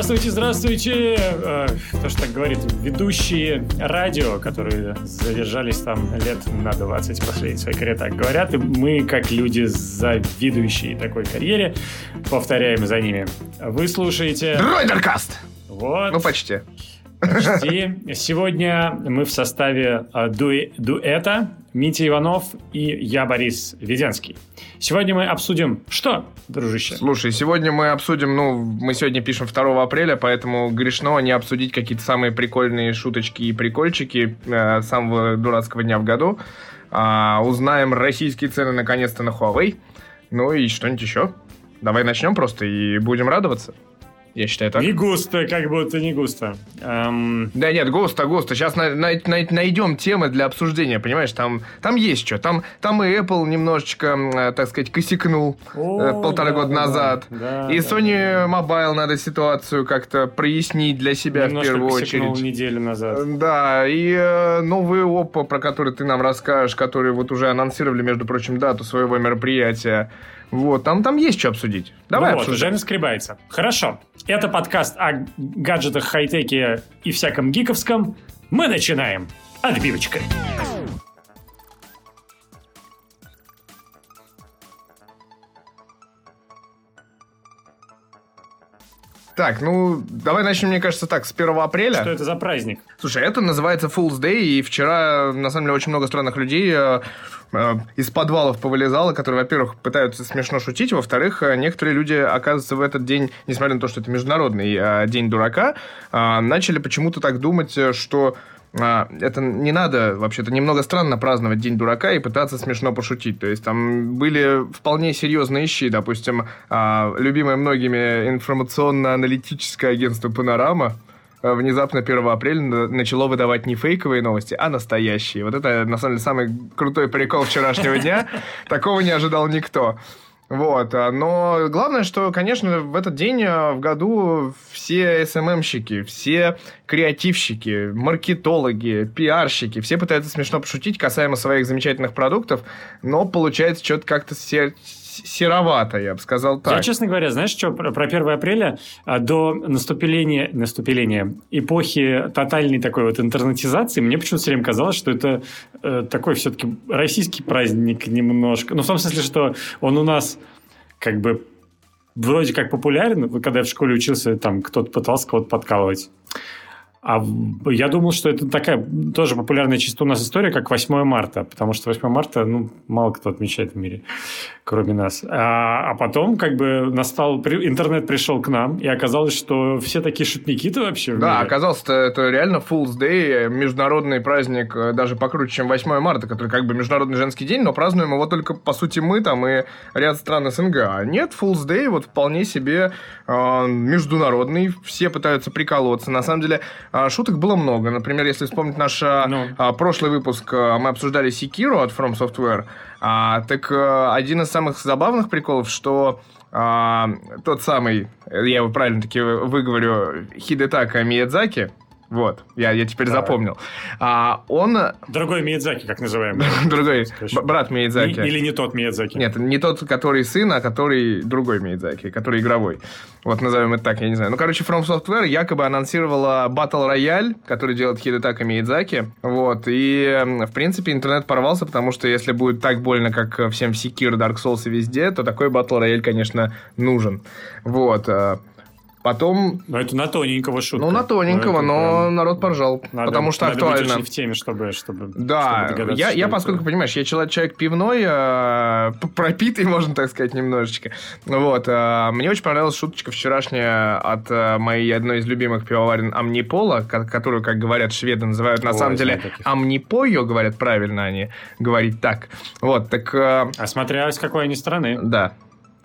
Здравствуйте, здравствуйте! Э, то, что так говорит, ведущие радио, которые задержались там лет на 20 последней своей карьере, так говорят. И мы, как люди, завидующие такой карьере, повторяем за ними. Вы слушаете... Дройдеркаст! Вот. Ну, почти. Почти. Сегодня мы в составе э, дуэ- дуэта Митя Иванов и я, Борис Веденский. Сегодня мы обсудим что, дружище? Слушай, сегодня мы обсудим, ну, мы сегодня пишем 2 апреля, поэтому грешно не обсудить какие-то самые прикольные шуточки и прикольчики э, самого дурацкого дня в году. А, узнаем российские цены наконец-то на Huawei. Ну и что-нибудь еще. Давай начнем просто и будем радоваться. Я считаю так. Не густо, как будто не густо. Эм, Да нет, густо, густо. Сейчас на- на- на- найдем темы для обсуждения, понимаешь? Там, там есть что. Там, там и Apple немножечко, э, так сказать, косякнул э, О, полтора да, года да, назад. да, и да, Sony Mobile надо ситуацию как-то прояснить для себя немножко в первую очередь. неделю назад. Да, и э, новый Oppo, про который ты нам расскажешь, который вот уже анонсировали, между прочим, дату своего мероприятия. Вот, там, там есть что обсудить. Давай ну вот, обсуждать. уже наскребается. Хорошо. Это подкаст о гаджетах, хай-теке и всяком гиковском. Мы начинаем. Отбивочка. Так, ну, давай начнем, мне кажется, так, с 1 апреля. Что это за праздник? Слушай, это называется Fool's Day, и вчера, на самом деле, очень много странных людей э, из подвалов повылезало, которые, во-первых, пытаются смешно шутить, во-вторых, э, некоторые люди, оказывается, в этот день, несмотря на то, что это международный э, день дурака, начали почему-то так думать, что это не надо, вообще-то, немного странно праздновать День дурака и пытаться смешно пошутить. То есть там были вполне серьезные щи, допустим, любимое многими информационно-аналитическое агентство «Панорама», внезапно 1 апреля на- начало выдавать не фейковые новости, а настоящие. Вот это, на самом деле, самый крутой прикол вчерашнего дня. Такого не ожидал никто. Вот, а, но главное, что, конечно, в этот день а, в году все СММщики, все креативщики, маркетологи, пиарщики, все пытаются смешно пошутить касаемо своих замечательных продуктов, но получается что-то как-то се- серовато, я бы сказал так. Я, честно говоря, знаешь, что про, про 1 апреля а, до наступления, наступления эпохи тотальной такой вот интернетизации, мне почему-то все время казалось, что это э, такой все-таки российский праздник немножко. Ну, в том смысле, что он у нас как бы вроде как популярен. Когда я в школе учился, там кто-то пытался кого-то подкалывать. А я думал, что это такая тоже популярная чисто у нас история, как 8 марта, потому что 8 марта, ну, мало кто отмечает в мире, кроме нас. А, а потом, как бы, настал, интернет пришел к нам, и оказалось, что все такие шутники-то вообще Да, мире. оказалось, это реально Fool's Day, международный праздник, э, даже покруче, чем 8 марта, который как бы международный женский день, но празднуем его только, по сути, мы там и ряд стран СНГ. А нет, Fool's Day вот вполне себе э, международный, все пытаются приколоться. На самом деле, э, шуток было много. Например, если вспомнить наш э, Ну. э, прошлый выпуск, э, мы обсуждали Sekiro от From Software, А, так э, один из самых забавных приколов, что а, тот самый, я его правильно таки выговорю, Хидетака Миядзаки, вот, я, я теперь Так. запомнил, а, он, Другой Миядзаки, как называем. другой, Скажи. брат Миядзаки. Или не тот Миядзаки. Нет, не тот, который сын, а который другой Миядзаки, который игровой. Вот назовем это так, я не знаю. Ну, короче, From Software якобы анонсировала Battle Royale, который делает Хидетака Миядзаки. Вот, и, м, в принципе, интернет порвался, потому что если будет так больно, как э, всем в Sekiro, Dark Souls и везде, то такой Battle Royale, конечно, нужен. Вот. Потом, Но это на тоненького шутка. ну, на тоненького, это но прям народ поржал, надо- потому что надо быть актуально. очень в теме, чтобы... чтобы Да, чтобы я, я это. поскольку, понимаешь, я человек, человек пивной, э, пропитый, можно так сказать, немножечко. Вот, э, мне очень понравилась шуточка вчерашняя от э, моей одной из любимых пивоварен Амнипола, ко- которую, как говорят шведы, называют на Ой, самом деле таких. Амнипойо, говорят правильно они говорить так. Вот, так, э, А смотря с какой они страны. да,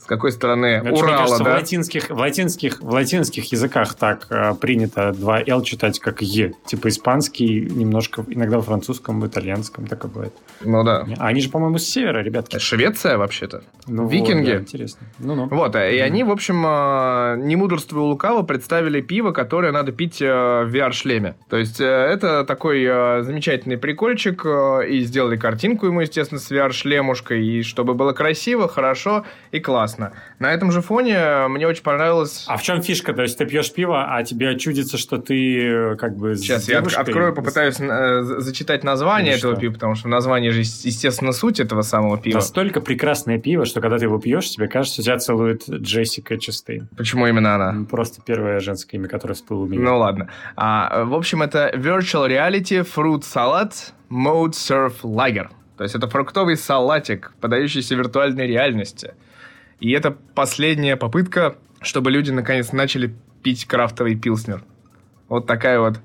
с какой стороны Это, Урала, кажется, в, да? латинских, в, латинских, в латинских языках так э, принято два «л» читать как «е». Типа испанский, немножко, иногда во французском, в итальянском такое бывает. Ну да. А они же, по-моему, с севера, ребятки. Швеция, вообще-то. Ну, вот, Викинги. да, интересно. Ну-ну. Вот, э, и они, в общем, э, не мудрствуя лукаво, представили пиво, которое надо пить э, в VR-шлеме. То есть, э, это такой э, замечательный прикольчик, э, и сделали картинку ему, естественно, с VR-шлемушкой, и чтобы было красиво, хорошо и классно. Классно. На этом же фоне мне очень понравилось... А в чем фишка? То есть ты пьешь пиво, а тебе чудится, что ты э, как бы Сейчас я открою, попытаюсь э, зачитать название этого пива, потому что в названии же, естественно, суть этого самого пива. Настолько прекрасное пиво, что когда ты его пьешь, тебе кажется, тебя целует Джессика Честейн. Почему именно она? Просто первое женское имя, которое всплыло у меня. Ну ладно. А, в общем, это Virtual Reality Fruit Salad Mode Surf Lager. То есть это фруктовый салатик, подающийся виртуальной реальности. И это последняя попытка, чтобы люди наконец начали пить крафтовый пилснер. Вот такая вот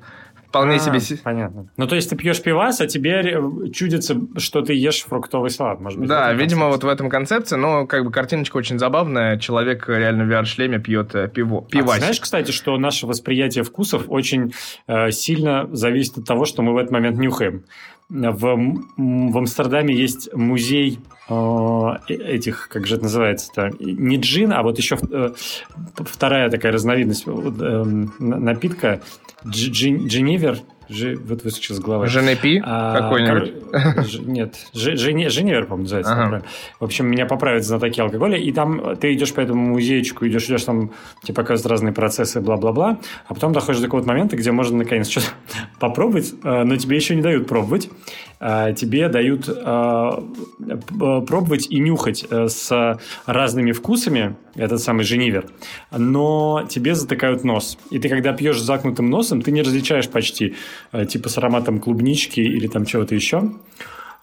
вполне а, себе... Понятно. Ну, то есть ты пьешь пивас, а тебе чудится, что ты ешь фруктовый салат, может быть? Да, видимо, вот в этом концепции, но как бы картиночка очень забавная. Человек реально в VR-шлеме пьет э, пиво, пивасик. А знаешь, кстати, что наше восприятие вкусов очень э, сильно зависит от того, что мы в этот момент нюхаем в, в Амстердаме есть музей э, этих, как же это называется-то, не джин, а вот еще э, вторая такая разновидность э, напитка, джинивер, Ж, вот выскочил с головы. Женепи а, какой-нибудь? Кор... Ж, нет, Ж, Жене, Женевер, по-моему, называется. Ага. В общем, меня поправят знатоки алкоголя, и там ты идешь по этому музейчику, идешь, идешь, там тебе показывают разные процессы, бла-бла-бла, а потом доходишь до какого-то момента, где можно наконец что-то попробовать, э, но тебе еще не дают пробовать. Э, тебе дают э, пробовать и нюхать с разными вкусами, этот самый Женевер, но тебе затыкают нос. И ты, когда пьешь с закнутым носом, ты не различаешь почти Э, типа с ароматом клубнички или там чего-то еще,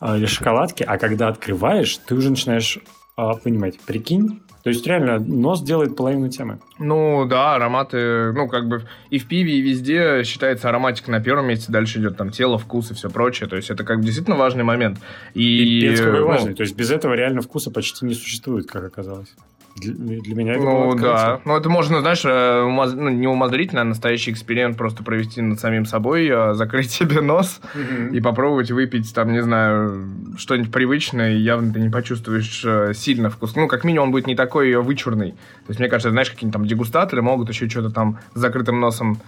э, или шоколадки, а когда открываешь, ты уже начинаешь э, понимать, прикинь, то есть реально нос делает половину темы. Ну да, ароматы, ну как бы и в пиве, и везде считается ароматика на первом месте, дальше идет там тело, вкус и все прочее. То есть это как бы действительно важный момент. И, и ну, важный. То есть без этого реально вкуса почти не существует, как оказалось. Для, для меня это Ну да. Ну это можно, знаешь, э, умаз... ну, не умозрительно, а настоящий эксперимент просто провести над самим собой, э, закрыть себе нос mm-hmm. и попробовать выпить там, не знаю, что-нибудь привычное, и явно ты не почувствуешь э, сильно вкус. Ну, как минимум, он будет не такой вычурный. То есть, мне кажется, знаешь, какие-нибудь там дегустаторы могут еще что-то там с закрытым носом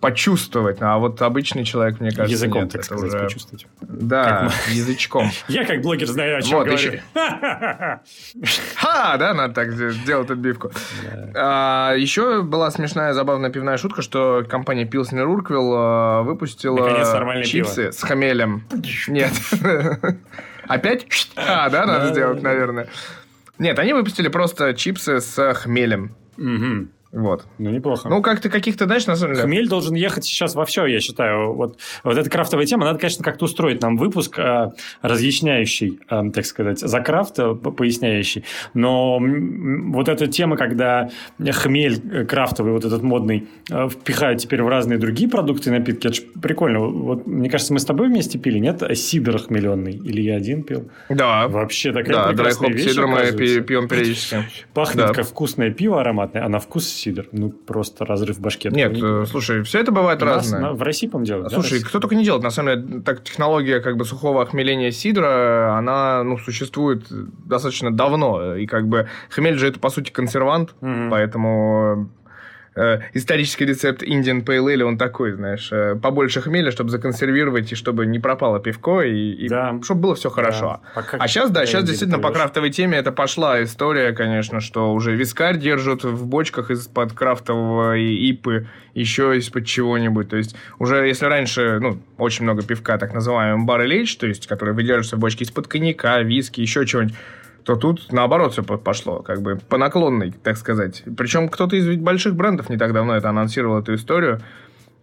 почувствовать, а вот обычный человек, мне кажется, Языком, нет, так сказать, уже... почувствовать. Да, как... язычком. Я как блогер знаю, о чем вот, говорю. Ха, да, надо так сделать отбивку. А, еще была смешная, забавная пивная шутка, что компания Pilsner Urquell а, выпустила чипсы с хамелем. Нет. Опять? А, да, надо сделать, наверное. Нет, они выпустили просто чипсы с хмелем. Угу. Вот. Ну, неплохо. Ну, как-то каких-то, знаешь, на самом деле... Хмель должен ехать сейчас во все, я считаю. Вот, вот эта крафтовая тема, надо, конечно, как-то устроить нам выпуск э, разъясняющий, э, так сказать, за крафт, э, поясняющий. Но вот эта тема, когда хмель э, крафтовый, вот этот модный, э, впихают теперь в разные другие продукты и напитки, это же прикольно. Вот, мне кажется, мы с тобой вместе пили, нет? Сидр хмеленый. Или я один пил? Да. Вообще такая да, прекрасная вещь, сидр мы пьем периодически. Пахнет да. как вкусное пиво ароматное, а на вкус сидр. Ну, просто разрыв башки. Нет, не... Э, слушай, все это бывает У разное. На, в России, по-моему, делают. Слушай, да, кто только не делает. На самом деле, так технология как бы сухого охмеления сидра, она, ну, существует достаточно давно. И как бы хмель же это, по сути, консервант, угу. поэтому э, исторический рецепт Indian Pale Ale, он такой, знаешь, э, побольше хмеля, чтобы законсервировать, и чтобы не пропало пивко, и, и да. чтобы было все хорошо. Да. Пока а сейчас, да, сейчас действительно по крафтовой теме это пошла история, конечно, что уже вискарь держат в бочках из-под крафтового ипы, еще из-под чего-нибудь. То есть уже если раньше, ну, очень много пивка, так называемый age, то есть, который выдерживается в бочке из-под коньяка, виски, еще чего-нибудь, то тут наоборот все пошло, как бы по наклонной, так сказать. Причем кто-то из больших брендов не так давно это анонсировал, эту историю.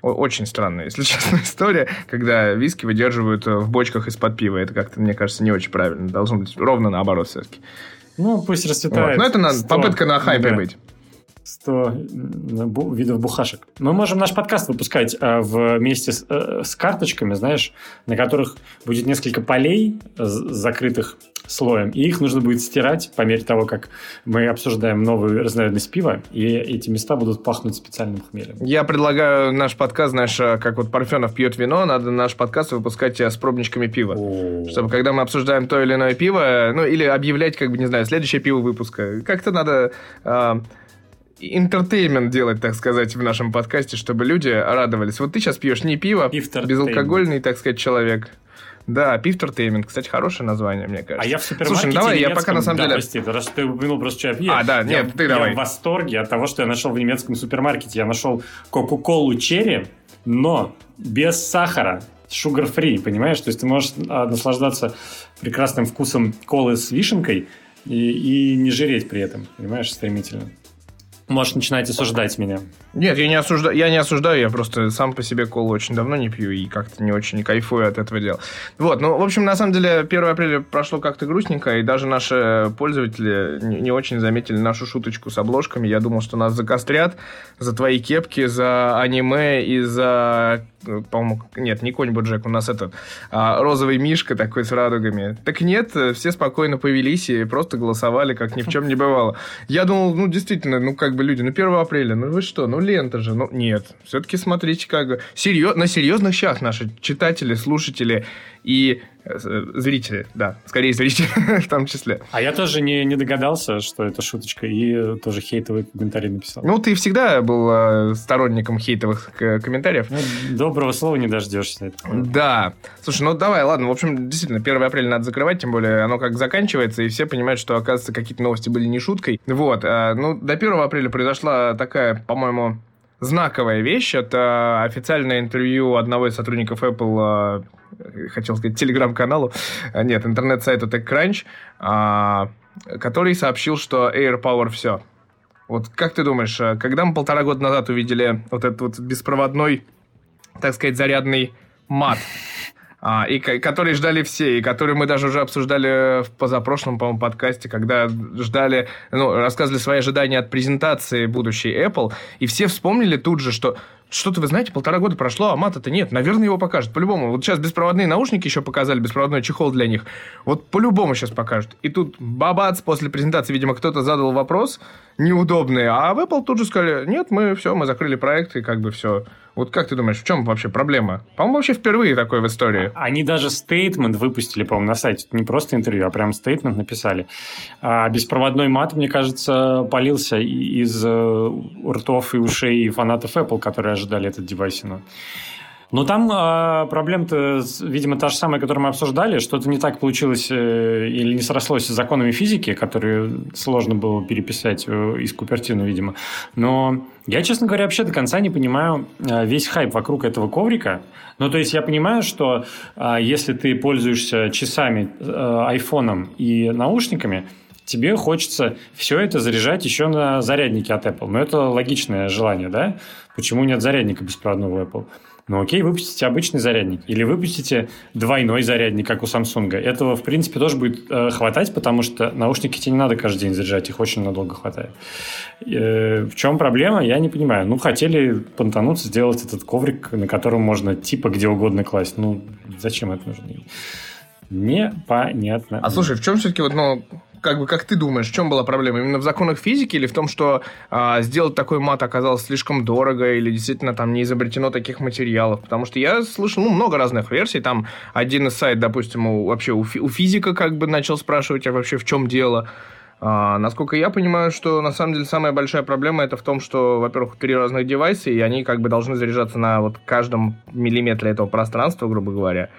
Очень странная, если честно, история, когда виски выдерживают в бочках из-под пива. Это как-то, мне кажется, не очень правильно. Должно быть ровно наоборот все-таки. Ну, пусть расцветает. Вот. Но это на, попытка на хайпе да. быть. 100 видов бухашек. Мы можем наш подкаст выпускать э, вместе с, э, с карточками, знаешь, на которых будет несколько полей, закрытых слоем, и их нужно будет стирать по мере того, как мы обсуждаем новую разновидность пива, и эти места будут пахнуть специальным хмелем. Я предлагаю наш подкаст, знаешь, э, как вот Парфенов пьет вино, надо наш подкаст выпускать с пробничками пива. О-о-о. Чтобы когда мы обсуждаем то или иное пиво, ну, или объявлять, как бы, не знаю, следующее пиво выпуска, как-то надо... Э, entertainment делать, так сказать, в нашем подкасте, чтобы люди радовались. Вот ты сейчас пьешь не пиво, безалкогольный, так сказать, человек. Да, Пивтертеймент. Кстати, хорошее название, мне кажется. А я в супермаркете Слушай, ну давай, я пока на самом да, деле... прости, раз ты упомянул просто, что я. А, да, я, нет, ты я давай. в восторге от того, что я нашел в немецком супермаркете. Я нашел Кока-Колу Черри, но без сахара. Sugar-free, понимаешь? То есть ты можешь а, наслаждаться прекрасным вкусом колы с вишенкой и, и не жиреть при этом, понимаешь, стремительно. Можешь начинать осуждать меня. Нет, я не, осуждаю, я не осуждаю, я просто сам по себе колу очень давно не пью и как-то не очень кайфую от этого дела. Вот, ну, в общем, на самом деле, 1 апреля прошло как-то грустненько, и даже наши пользователи не, очень заметили нашу шуточку с обложками. Я думал, что нас закострят за твои кепки, за аниме и за по-моему, нет, не конь Боджек, у нас этот а, розовый мишка такой с радугами. Так нет, все спокойно повелись и просто голосовали, как ни в чем не бывало. Я думал, ну, действительно, ну, как бы люди, ну, 1 апреля, ну, вы что, ну, лента же, ну, нет. Все-таки смотрите, как бы, серьез... на серьезных щах наши читатели, слушатели и э, зрители, да, скорее зрители в том числе. А я тоже не, не догадался, что это шуточка, и тоже хейтовый комментарий написал. Ну, ты всегда был э, сторонником хейтовых комментариев. Ну, доброго слова не дождешься. Да. Слушай, ну давай, ладно, в общем, действительно, 1 апреля надо закрывать, тем более оно как заканчивается, и все понимают, что, оказывается, какие-то новости были не шуткой. Вот, э, ну, до 1 апреля произошла такая, по-моему, знаковая вещь. Это официальное интервью одного из сотрудников Apple хотел сказать, телеграм-каналу, а, нет, интернет-сайту TechCrunch, а, который сообщил, что AirPower все. Вот как ты думаешь, а, когда мы полтора года назад увидели вот этот вот беспроводной, так сказать, зарядный мат, а, и который ждали все, и который мы даже уже обсуждали в позапрошлом, по-моему, подкасте, когда ждали, ну, рассказывали свои ожидания от презентации будущей Apple, и все вспомнили тут же, что что-то, вы знаете, полтора года прошло, а мата-то нет. Наверное, его покажут. По-любому. Вот сейчас беспроводные наушники еще показали, беспроводной чехол для них. Вот по-любому сейчас покажут. И тут бабац, после презентации, видимо, кто-то задал вопрос неудобный, а в Apple тут же сказали, нет, мы все, мы закрыли проект, и как бы все. Вот как ты думаешь, в чем вообще проблема? По-моему, вообще впервые такое в истории. Они даже стейтмент выпустили, по-моему, на сайте. Не просто интервью, а прям стейтмент написали. А беспроводной мат, мне кажется, полился из э, ртов и ушей фанатов Apple, которые ожидали этот девайсину. Но там э, проблема-то, видимо, та же самая, которую мы обсуждали. Что-то не так получилось э, или не срослось с законами физики, которые сложно было переписать э, из Купертина, видимо. Но я, честно говоря, вообще до конца не понимаю э, весь хайп вокруг этого коврика. Ну, то есть я понимаю, что э, если ты пользуешься часами, э, айфоном и наушниками, тебе хочется все это заряжать еще на заряднике от Apple. Но это логичное желание, да? Почему нет зарядника беспроводного Apple? Ну окей, выпустите обычный зарядник или выпустите двойной зарядник, как у Samsung. Этого, в принципе, тоже будет э, хватать, потому что наушники тебе не надо каждый день заряжать, их очень надолго хватает. Э, в чем проблема, я не понимаю. Ну, хотели понтануться, сделать этот коврик, на котором можно типа где угодно класть. Ну, зачем это нужно? Непонятно. А слушай, в чем все-таки вот, ну, как бы, как ты думаешь, в чем была проблема? Именно в законах физики или в том, что а, сделать такой мат оказалось слишком дорого или действительно там не изобретено таких материалов? Потому что я слышал ну, много разных версий. Там один из сайт, допустим, у, вообще у, у физика как бы начал спрашивать, а вообще в чем дело? А, насколько я понимаю, что на самом деле самая большая проблема это в том, что, во-первых, три разных девайса, и они как бы должны заряжаться на вот каждом миллиметре этого пространства, грубо говоря.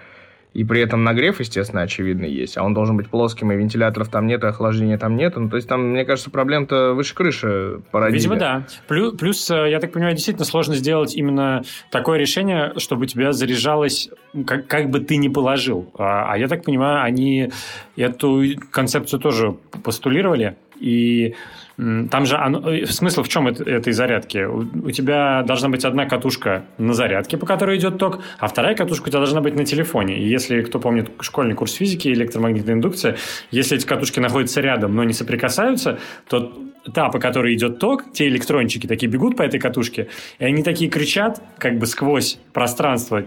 И при этом нагрев, естественно, очевидно есть. А он должен быть плоским, и вентиляторов там нет, и охлаждения там нет. Ну, то есть там, мне кажется, проблем-то выше крыши породили. Видимо, да. Плюс, э, я так понимаю, действительно сложно сделать именно такое решение, чтобы тебя заряжалось, как, как бы ты ни положил. А, а я так понимаю, они эту концепцию тоже постулировали. И там же оно, э, смысл в чем это, этой зарядки? У, у тебя должна быть одна катушка на зарядке, по которой идет ток, а вторая катушка у тебя должна быть на телефоне. И если кто помнит школьный курс физики, электромагнитная индукция, если эти катушки находятся рядом, но не соприкасаются, то та, по которой идет ток, те электрончики такие бегут по этой катушке, и они такие кричат как бы сквозь пространство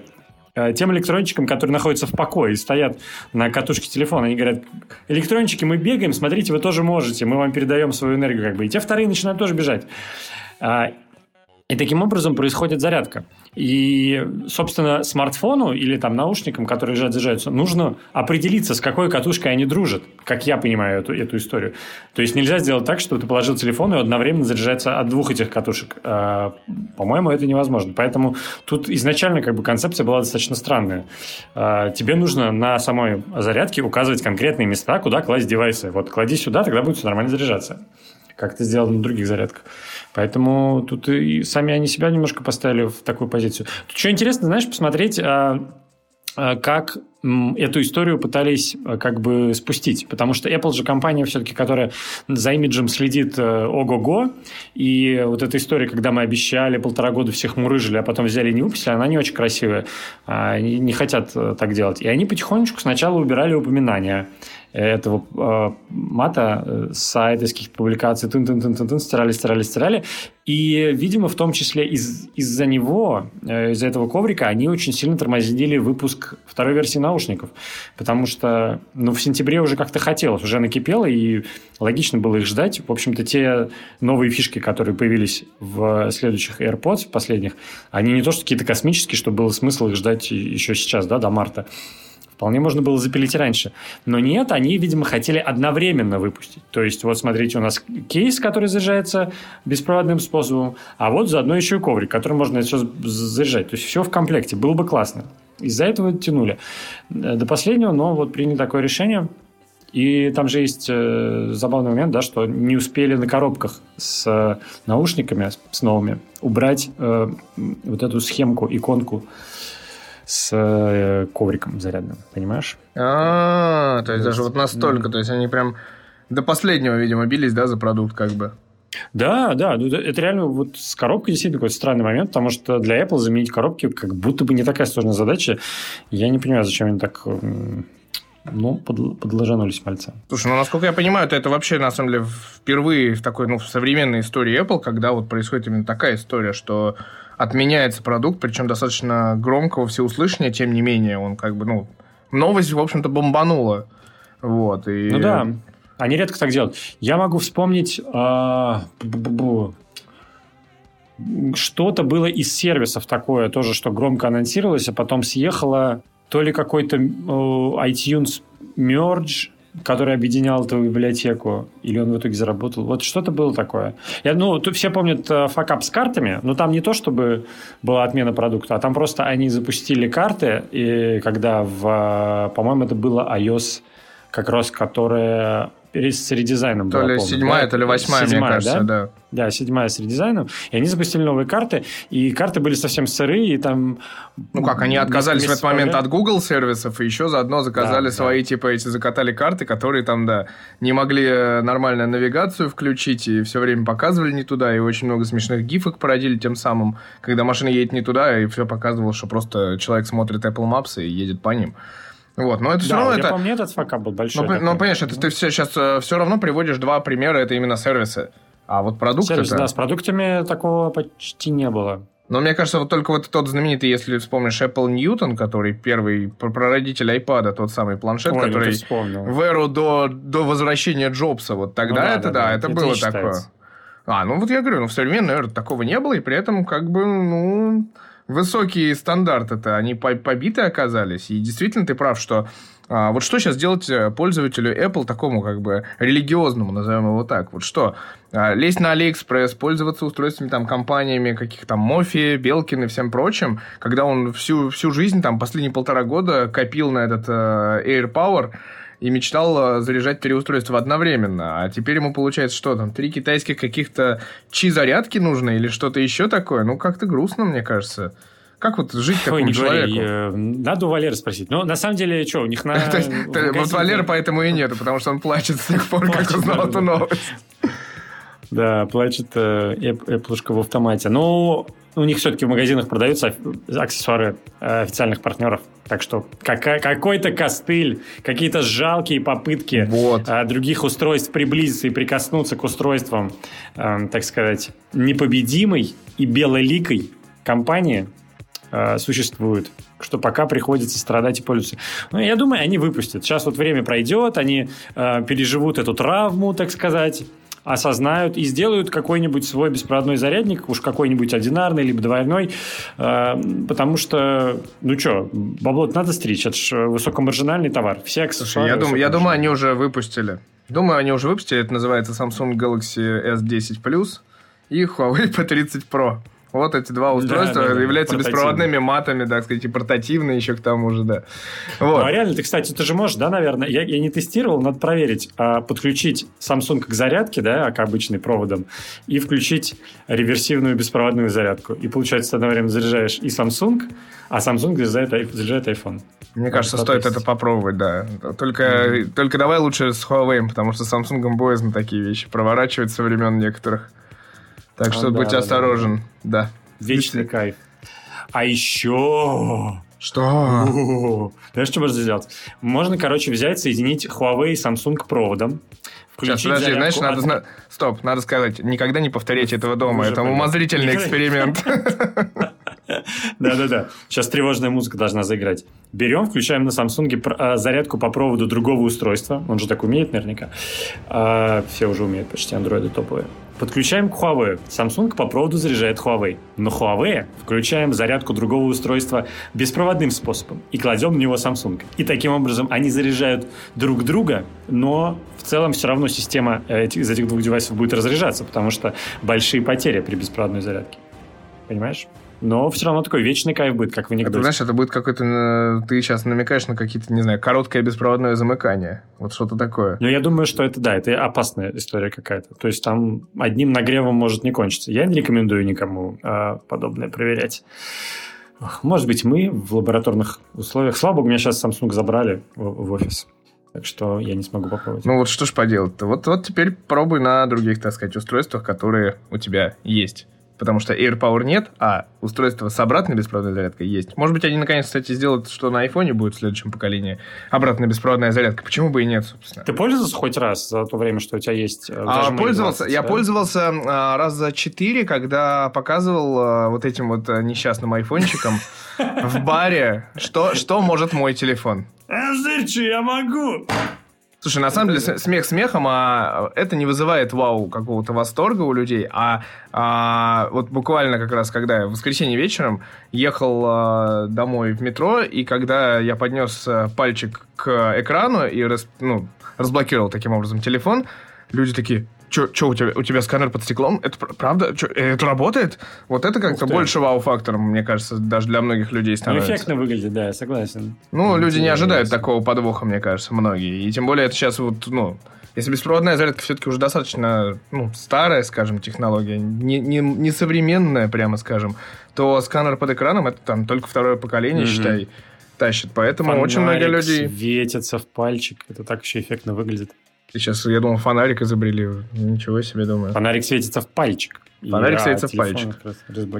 тем электрончикам, которые находятся в покое и стоят на катушке телефона, они говорят, электрончики, мы бегаем, смотрите, вы тоже можете, мы вам передаем свою энергию, как бы. И те вторые начинают тоже бежать. А, И таким образом происходит зарядка. И, собственно, смартфону или там наушникам, которые лежат, заряжаются, нужно определиться, с какой катушкой они дружат, как я понимаю эту, эту историю. То есть нельзя сделать так, что ты положил телефон и одновременно заряжается от двух этих катушек. А, по-моему, это невозможно. Поэтому тут изначально как бы концепция была достаточно странная. А, тебе нужно на самой зарядке указывать конкретные места, куда класть девайсы. Вот клади сюда, тогда будет все нормально заряжаться. Как это сделано на других зарядках. Поэтому тут и сами они себя немножко поставили в такую позицию. Тут что интересно, знаешь, посмотреть, а, как эту историю пытались а, как бы спустить. Потому что Apple же компания все-таки, которая за имиджем следит э, ого-го. И вот эта история, когда мы обещали полтора года всех мурыжили, а потом взяли и не выпустили, она не очень красивая. Они не хотят э, так делать. И они потихонечку сначала убирали упоминания этого э, мата э, с сайта, каких-то публикаций, тын -тын -тын -тын -тын, стирали, стирали, стирали. И, видимо, в том числе из- из-за него, э, из-за этого коврика, они очень сильно тормозили выпуск второй версии наушников. Потому что ну, в сентябре уже как-то хотелось, уже накипело, и логично было их ждать. В общем-то, те новые фишки, которые появились в следующих AirPods, последних, они не то что какие-то космические, что было смысл их ждать еще сейчас, да, до марта. Вполне можно было запилить раньше. Но нет, они, видимо, хотели одновременно выпустить. То есть, вот смотрите, у нас кейс, который заряжается беспроводным способом, а вот заодно еще и коврик, который можно все заряжать. То есть, все в комплекте. Было бы классно. Из-за этого тянули. Э, до последнего, но вот приняли такое решение. И там же есть э, забавный момент, да, что не успели на коробках с э, наушниками, с новыми, убрать э, вот эту схемку, иконку с э, ковриком зарядным, понимаешь? А, то есть даже вот настолько, то есть они прям до последнего, видимо, бились, да, за продукт как бы. Да, да, ну, это реально вот с коробкой действительно какой-то странный момент, потому что для Apple заменить коробки как будто бы не такая сложная задача. Я не понимаю, зачем они так ну, под, подложанулись пальцы. Слушай, ну, насколько я понимаю, это, это вообще, на самом деле, впервые в такой, ну, в современной истории Apple, когда вот происходит именно такая история, что отменяется продукт, причем достаточно громкого всеуслышания, тем не менее, он как бы, ну, новость, в общем-то, бомбанула. Вот, и... Ну да, они редко так делают. Я могу вспомнить... А, что-то было из сервисов такое тоже, что громко анонсировалось, а потом съехало то ли какой-то iTunes Merge, который объединял эту библиотеку, или он в итоге заработал. Вот что-то было такое. Я, ну, тут все помнят э, факап с картами, но там не то, чтобы была отмена продукта, а там просто они запустили карты, и когда в, по-моему, это было iOS как раз, которая с редизайном То ли седьмая, да? то ли восьмая, седьмая, мне кажется, да? да. Да, седьмая с редизайном. И они запустили новые карты, и карты были совсем сырые, и там... Ну как, они отказались в этот момент от Google сервисов, и еще заодно заказали да, свои, да. типа, эти закатали карты, которые там, да, не могли э, нормальную навигацию включить, и все время показывали не туда, и очень много смешных гифок породили тем самым, когда машина едет не туда, и все показывало, что просто человек смотрит Apple Maps и едет по ним. Вот, но это все да, равно я это... помню, этот факап был большой. Ну, ну понимаешь, это ты все, сейчас э, все равно приводишь два примера, это именно сервисы. А вот продукты... Сервис, да, с продуктами такого почти не было. Но мне кажется, вот только вот тот знаменитый, если вспомнишь Apple Newton, который первый прародитель iPad, тот самый планшет, Ой, ну который в эру до, до возвращения Джобса, вот тогда ну, да, это, да, да, да, это, это было такое. А, ну вот я говорю, ну в современной эре такого не было, и при этом как бы, ну высокие стандарты-то, они побиты оказались. И действительно ты прав, что а, вот что сейчас делать э, пользователю Apple такому как бы религиозному, назовем его так? Вот что? А, лезть на AliExpress, пользоваться устройствами там компаниями, каких там Мофи, Белкин и всем прочим, когда он всю, всю жизнь, там, последние полтора года копил на этот uh, AirPower, и мечтал э, заряжать три устройства одновременно. А теперь ему получается что там, три китайских каких-то чи-зарядки нужно или что-то еще такое? Ну, как-то грустно, мне кажется. Как вот жить такому не человеку? Говори, э, надо у Валеры спросить. Но на самом деле, что, у них на... Вот Валера поэтому и нету, потому что он плачет с тех пор, как узнал эту новость. Да, плачет э, Эпплушка в автомате. Но у них все-таки в магазинах продаются аксессуары официальных партнеров. Так что какой-то костыль, какие-то жалкие попытки вот. а, других устройств приблизиться и прикоснуться к устройствам, а, так сказать, непобедимой и белоликой компании а, существуют что пока приходится страдать и пользоваться. Но я думаю, они выпустят. Сейчас вот время пройдет, они э, переживут эту травму, так сказать, осознают и сделают какой-нибудь свой беспроводной зарядник, уж какой-нибудь одинарный, либо двойной, э, потому что, ну что, бабло надо стричь, это же высокомаржинальный товар. Все аксессуары я, дум, я думаю, они уже выпустили. Думаю, они уже выпустили, это называется Samsung Galaxy S10 Plus и Huawei P30 Pro. Вот эти два устройства да, да, да, являются беспроводными матами, так сказать, и портативные еще к тому же, да. Вот. Ну, а реально, ты, кстати, ты же можешь, да, наверное, я, я не тестировал, надо проверить, а, подключить Samsung к зарядке, да, к обычной проводом, и включить реверсивную беспроводную зарядку. И, получается, ты одновременно заряжаешь и Samsung, а Samsung заряжает, заряжает iPhone. Мне кажется, стоит это попробовать, да. Только, mm-hmm. только давай лучше с Huawei, потому что Samsung боязно такие вещи проворачивать со времен некоторых. Так что а, будь да, осторожен, да. да. Вечный кайф. А еще... Что? Знаешь, что можно сделать? Можно, короче, взять, соединить Huawei и Samsung проводом. Сейчас, подожди, знаешь, от... надо... Зна... Стоп, надо сказать, никогда не повторяйте этого дома. Это умозрительный эксперимент. Да-да-да. Сейчас тревожная музыка должна заиграть. Берем, включаем на Samsung а, зарядку по проводу другого устройства. Он же так умеет наверняка. А, все уже умеют почти андроиды топовые. Подключаем к Huawei. Samsung по проводу заряжает Huawei. Но Huawei включаем зарядку другого устройства беспроводным способом и кладем на него Samsung. И таким образом они заряжают друг друга, но в целом все равно система этих, из этих двух девайсов будет разряжаться, потому что большие потери при беспроводной зарядке. Понимаешь? Но все равно такой вечный кайф будет, как в анекдоте. Это, знаешь, это будет какой-то... Э, ты сейчас намекаешь на какие-то, не знаю, короткое беспроводное замыкание. Вот что-то такое. Ну, я думаю, что это, да, это опасная история какая-то. То есть там одним нагревом может не кончиться. Я не рекомендую никому а, подобное проверять. Может быть, мы в лабораторных условиях... Слава богу, меня сейчас Samsung забрали в, в офис. Так что я не смогу попробовать. Ну вот что ж поделать-то. Вот, вот теперь пробуй на других, так сказать, устройствах, которые у тебя есть потому что AirPower нет, а устройство с обратной беспроводной зарядкой есть. Может быть, они наконец, кстати, сделают, что на iPhone будет в следующем поколении обратная беспроводная зарядка. Почему бы и нет, собственно? Ты пользовался хоть раз за то время, что у тебя есть? Э, а, пользовался. 20, я да? пользовался а, раз за четыре, когда показывал а, вот этим вот а, несчастным айфончиком в баре, что, что может мой телефон. Зырчи, я могу! Слушай, на самом деле смех смехом, а это не вызывает вау какого-то восторга у людей, а, а вот буквально как раз, когда я в воскресенье вечером ехал а, домой в метро, и когда я поднес а, пальчик к экрану и рас, ну, разблокировал таким образом телефон, люди такие, что у тебя, у тебя сканер под стеклом? Это правда? Чё, это работает? Вот это как-то больше вау-фактором, мне кажется, даже для многих людей ну, становится. Ну, эффектно выглядит, да, я согласен. Ну, люди не ожидают такого подвоха, мне кажется, многие. И тем более это сейчас вот, ну, если беспроводная зарядка все-таки уже достаточно ну, старая, скажем, технология, не, не, не современная, прямо скажем, то сканер под экраном это там только второе поколение, mm-hmm. считай, тащит. Поэтому Фонарик очень многие люди... светится в пальчик. Это так еще эффектно выглядит. Сейчас, я думал, фонарик изобрели. Ничего себе, думаю. Фонарик светится в пальчик. Фонарик светится в пальчик.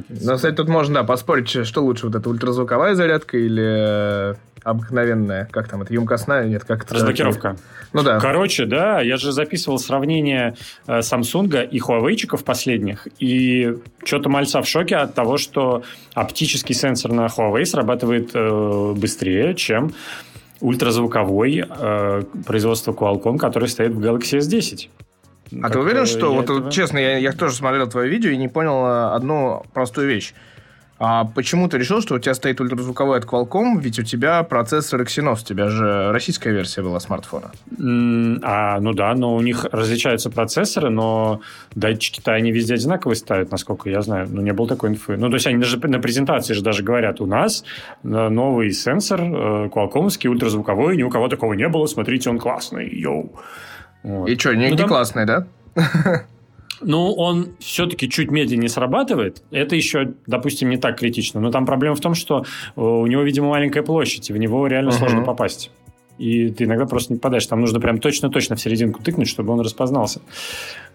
Но, кстати, тут можно, да, поспорить, что лучше, вот эта ультразвуковая зарядка или э, обыкновенная, как там, это емкостная, нет, как это? Разблокировка. Ну да. Короче, да, я же записывал сравнение э, Samsung и Huawei последних, и что-то мальца в шоке от того, что оптический сенсор на Huawei срабатывает э, быстрее, чем ультразвуковой э, производства Qualcomm, который стоит в Galaxy S10. А как ты уверен, что, вот этого... честно, я, я тоже смотрел твое видео и не понял э, одну простую вещь. А почему ты решил, что у тебя стоит ультразвуковой от Qualcomm, ведь у тебя процессор Exynos, у тебя же российская версия была смартфона. Mm, а, ну да, но у них различаются процессоры, но датчики-то они везде одинаковые ставят, насколько я знаю. Ну, не было такой инфы. Ну, то есть они даже на презентации же даже говорят, у нас э, новый сенсор э, Qualcomm'ский, ультразвуковой, ни у кого такого не было, смотрите, он классный, йоу. Вот. И что, не, ну, не там... классный, да? Ну, он все-таки чуть медленнее срабатывает. Это еще, допустим, не так критично. Но там проблема в том, что э, у него, видимо, маленькая площадь, и в него реально uh-huh. сложно попасть. И ты иногда просто не попадаешь. Там нужно прям точно-точно в серединку тыкнуть, чтобы он распознался.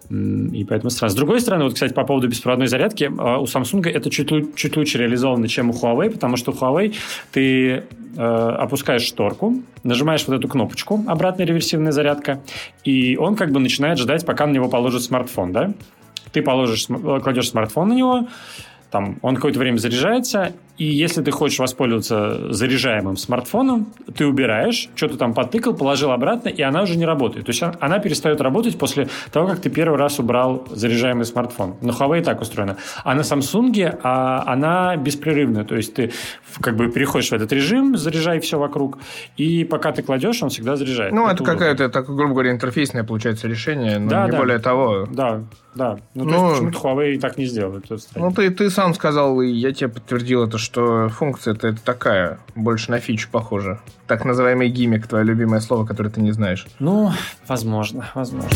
И поэтому странно. С другой стороны, вот, кстати, по поводу беспроводной зарядки, а, у Samsung это чуть, чуть лучше реализовано, чем у Huawei, потому что у Huawei ты э, опускаешь шторку, нажимаешь вот эту кнопочку, обратная реверсивная зарядка, и он как бы начинает ждать, пока на него положит смартфон, да? Ты положишь, кладешь смартфон на него, там, он какое-то время заряжается, И если ты хочешь воспользоваться заряжаемым смартфоном, ты убираешь, что-то там потыкал, положил обратно, и она уже не работает. То есть она перестает работать после того, как ты первый раз убрал заряжаемый смартфон. На Huawei так устроено. А на Samsung а, она беспрерывная. То есть ты как бы переходишь в этот режим, заряжай все вокруг, и пока ты кладешь, он всегда заряжает. Ну, это, это какая-то, так, грубо говоря, интерфейсное получается решение, но да, не да. более того. Да, да. Ну, то ну, есть почему-то Huawei так не сделал. Ну, ты, ты сам сказал, и я тебе подтвердил это, что функция-то это такая, больше на фичу похожа. Так называемый гиммик, твое любимое слово, которое ты не знаешь. Ну, возможно, возможно.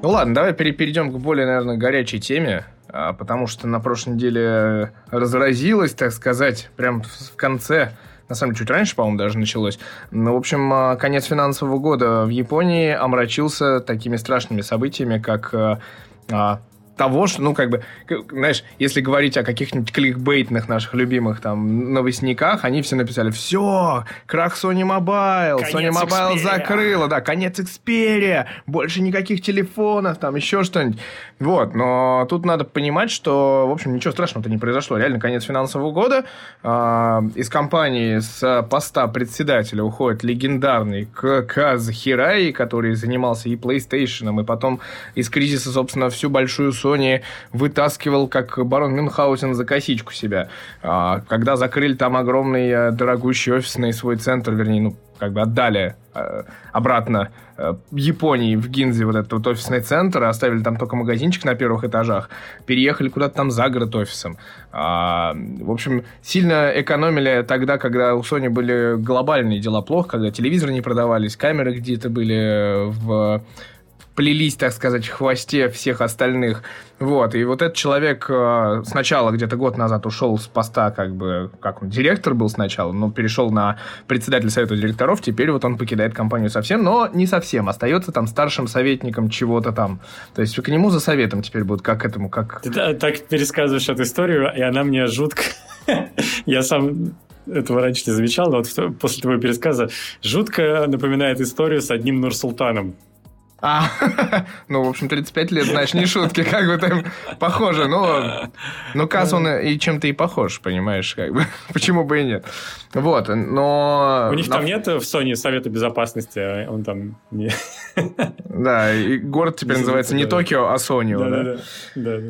Ну ладно, давай перейдем к более, наверное, горячей теме, а, потому что на прошлой неделе разразилась, так сказать, прям в конце на самом деле, чуть раньше, по-моему, даже началось. Ну, в общем, а, конец финансового года в Японии омрачился такими страшными событиями, как а, того, что, ну, как бы, знаешь, если говорить о каких-нибудь кликбейтных наших любимых там новостниках, они все написали, все, крах Sony Mobile, конец Sony Mobile Xperia. закрыла, да, конец Xperia, больше никаких телефонов, там еще что-нибудь. Вот, но тут надо понимать, что, в общем, ничего страшного-то не произошло. Реально, конец финансового года. Э, из компании с поста председателя уходит легендарный Каз Хирай, который занимался и PlayStation, и потом из кризиса, собственно, всю большую Sony вытаскивал, как барон Мюнхгаузен, за косичку себя. А, когда закрыли там огромный э, дорогущий офисный свой центр, вернее, ну, как бы отдали э, обратно э, Японии в Гинзе вот этот вот офисный центр, оставили там только магазинчик на первых этажах, переехали куда-то там за город офисом. А, в общем, сильно экономили тогда, когда у Sony были глобальные дела плохо, когда телевизоры не продавались, камеры где-то были в плелись, так сказать, в хвосте всех остальных. Вот, и вот этот человек э, сначала где-то год назад ушел с поста, как бы, как он, директор был сначала, но перешел на председателя совета директоров, теперь вот он покидает компанию совсем, но не совсем, остается там старшим советником чего-то там. То есть к нему за советом теперь будут, как этому, как... Ты так пересказываешь эту историю, и она мне жутко... Я сам этого раньше не замечал, но вот после твоего пересказа жутко напоминает историю с одним Нурсултаном. А, ну, в общем, 35 лет, знаешь, не шутки, как бы там похоже. Ну, ну Каз, он и чем-то и похож, понимаешь, как бы. Почему бы и нет. Вот, но... У них там нет в Sony Совета Безопасности, а он там... Не... Да, и город теперь называется не Токио, а Сонио, да?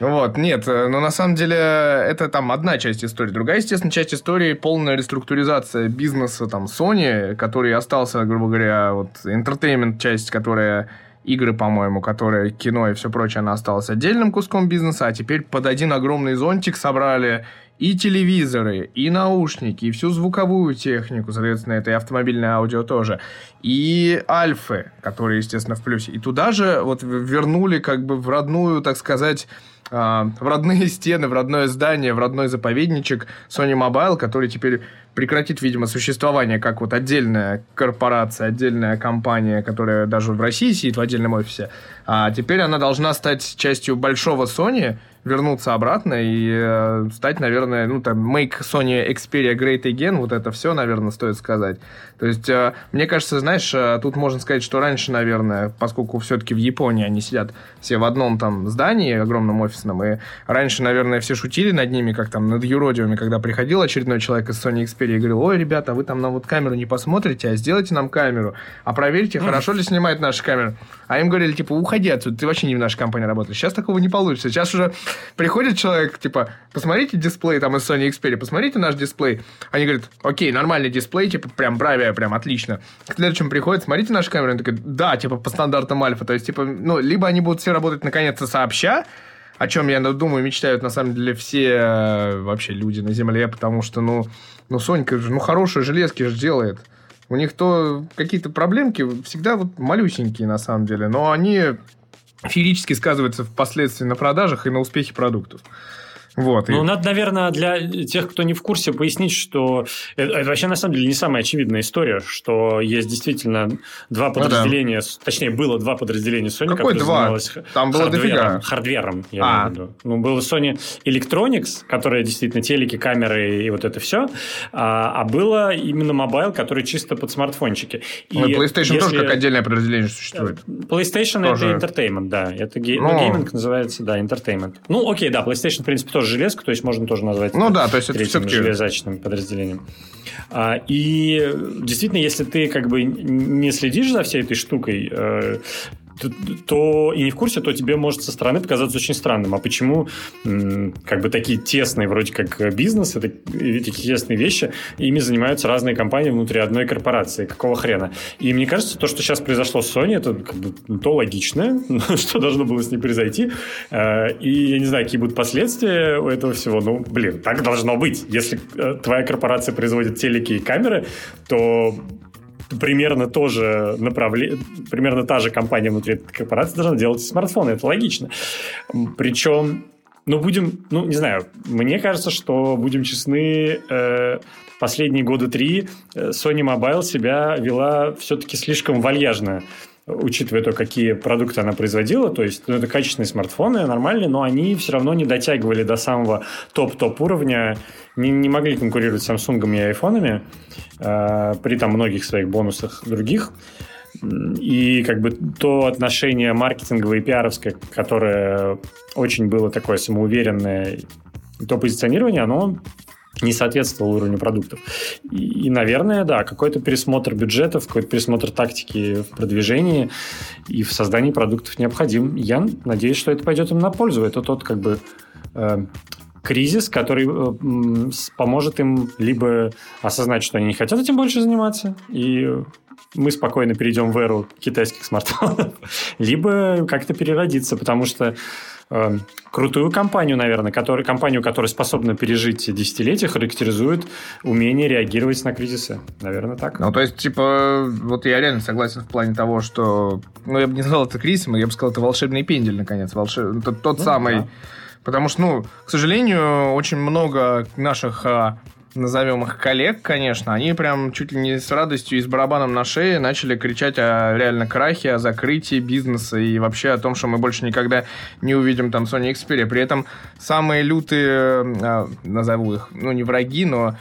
Вот, нет, но на самом деле это там одна часть истории. Другая, естественно, часть истории полная реструктуризация бизнеса там Sony, который остался, грубо говоря, вот entertainment часть, которая игры, по-моему, которые кино и все прочее, она осталась отдельным куском бизнеса, а теперь под один огромный зонтик собрали и телевизоры, и наушники, и всю звуковую технику, соответственно, это и автомобильное аудио тоже, и альфы, которые, естественно, в плюсе. И туда же вот вернули как бы в родную, так сказать, в родные стены, в родное здание, в родной заповедничек Sony Mobile, который теперь прекратит, видимо, существование как вот отдельная корпорация, отдельная компания, которая даже в России сидит в отдельном офисе. А теперь она должна стать частью большого Sony, вернуться обратно и э, стать, наверное, ну, там, make Sony Xperia great again, вот это все, наверное, стоит сказать. То есть, э, мне кажется, знаешь, э, тут можно сказать, что раньше, наверное, поскольку все-таки в Японии они сидят все в одном там здании, огромном офисном, и раньше, наверное, все шутили над ними, как там над юродивыми, когда приходил очередной человек из Sony Xperia и говорил, ой, ребята, вы там на вот камеру не посмотрите, а сделайте нам камеру, а проверьте, хорошо ли снимает наша камера. А им говорили, типа, уходи отсюда, ты вообще не в нашей компании работаешь. Сейчас такого не получится. Сейчас уже приходит человек, типа, посмотрите дисплей там из Sony Xperia, посмотрите наш дисплей. Они говорят, окей, нормальный дисплей, типа, прям бравия, прям отлично. К следующему приходит, смотрите нашу камеру, они такие, да, типа, по стандартам альфа. То есть, типа, ну, либо они будут все работать наконец-то сообща, о чем, я думаю, мечтают, на самом деле, все э, вообще люди на Земле, потому что, ну, ну Сонька же, ну, хорошие железки же делает. У них то какие-то проблемки всегда вот малюсенькие, на самом деле, но они физически сказываются впоследствии на продажах и на успехе продуктов. Вот, ну, и... надо, наверное, для тех, кто не в курсе, пояснить, что это, это вообще на самом деле не самая очевидная история, что есть действительно два подразделения, ну, да. точнее, было два подразделения Sony, Какой два? Там было хардвером, дофига. Хардвером, я а. имею в виду. Ну, было Sony Electronics, которая действительно телеки, камеры и вот это все, а, а было именно Mobile, который чисто под смартфончики. И ну, PlayStation если... тоже как отдельное подразделение существует. PlayStation тоже. это Entertainment, да. Это ге... ну, гейминг называется, да, Entertainment. Ну, окей, да, PlayStation, в принципе, тоже тоже железка, то есть можно тоже назвать ну, да, то есть это все-таки... железачным подразделением. А, и действительно, если ты как бы не следишь за всей этой штукой, э, то и не в курсе, то тебе может со стороны показаться очень странным. А почему как бы такие тесные вроде как бизнес, это, такие тесные вещи, ими занимаются разные компании внутри одной корпорации? Какого хрена? И мне кажется, то, что сейчас произошло с Sony, это как бы то логичное, что должно было с ней произойти. Э, и я не знаю, какие будут последствия у этого всего. Ну, блин, так должно быть. Если э, твоя корпорация производит телеки и камеры, то примерно тоже направление, примерно та же компания внутри этой корпорации должна делать смартфоны. Это логично. Причем, ну, будем, ну, не знаю, мне кажется, что, будем честны, э, последние годы три э, Sony Mobile себя вела все-таки слишком вальяжно учитывая то, какие продукты она производила, то есть ну, это качественные смартфоны, нормальные, но они все равно не дотягивали до самого топ-топ уровня, не, не могли конкурировать с Samsung и айфонами, э, при там многих своих бонусах других. И как бы то отношение маркетинговое и пиаровское, которое очень было такое самоуверенное, то позиционирование, оно не соответствовал уровню продуктов. И, и, наверное, да, какой-то пересмотр бюджетов, какой-то пересмотр тактики в продвижении и в создании продуктов необходим. Я надеюсь, что это пойдет им на пользу. Это тот как бы э, кризис, который э, поможет им либо осознать, что они не хотят этим больше заниматься, и мы спокойно перейдем в эру китайских смартфонов, либо как-то переродиться, потому что э, крутую компанию, наверное, который, компанию, которая способна пережить десятилетия, характеризует умение реагировать на кризисы. Наверное, так. Ну, то есть, типа, вот я реально согласен в плане того, что, ну, я бы не назвал это кризисом, я бы сказал, это волшебный пендель, наконец, волшеб... тот, тот ну, самый... Да. Потому что, ну, к сожалению, очень много наших а, назовем их коллег, конечно, они прям чуть ли не с радостью и с барабаном на шее начали кричать о реально крахе, о закрытии бизнеса и вообще о том, что мы больше никогда не увидим там Sony Xperia. При этом самые лютые, а, назову их, ну не враги, но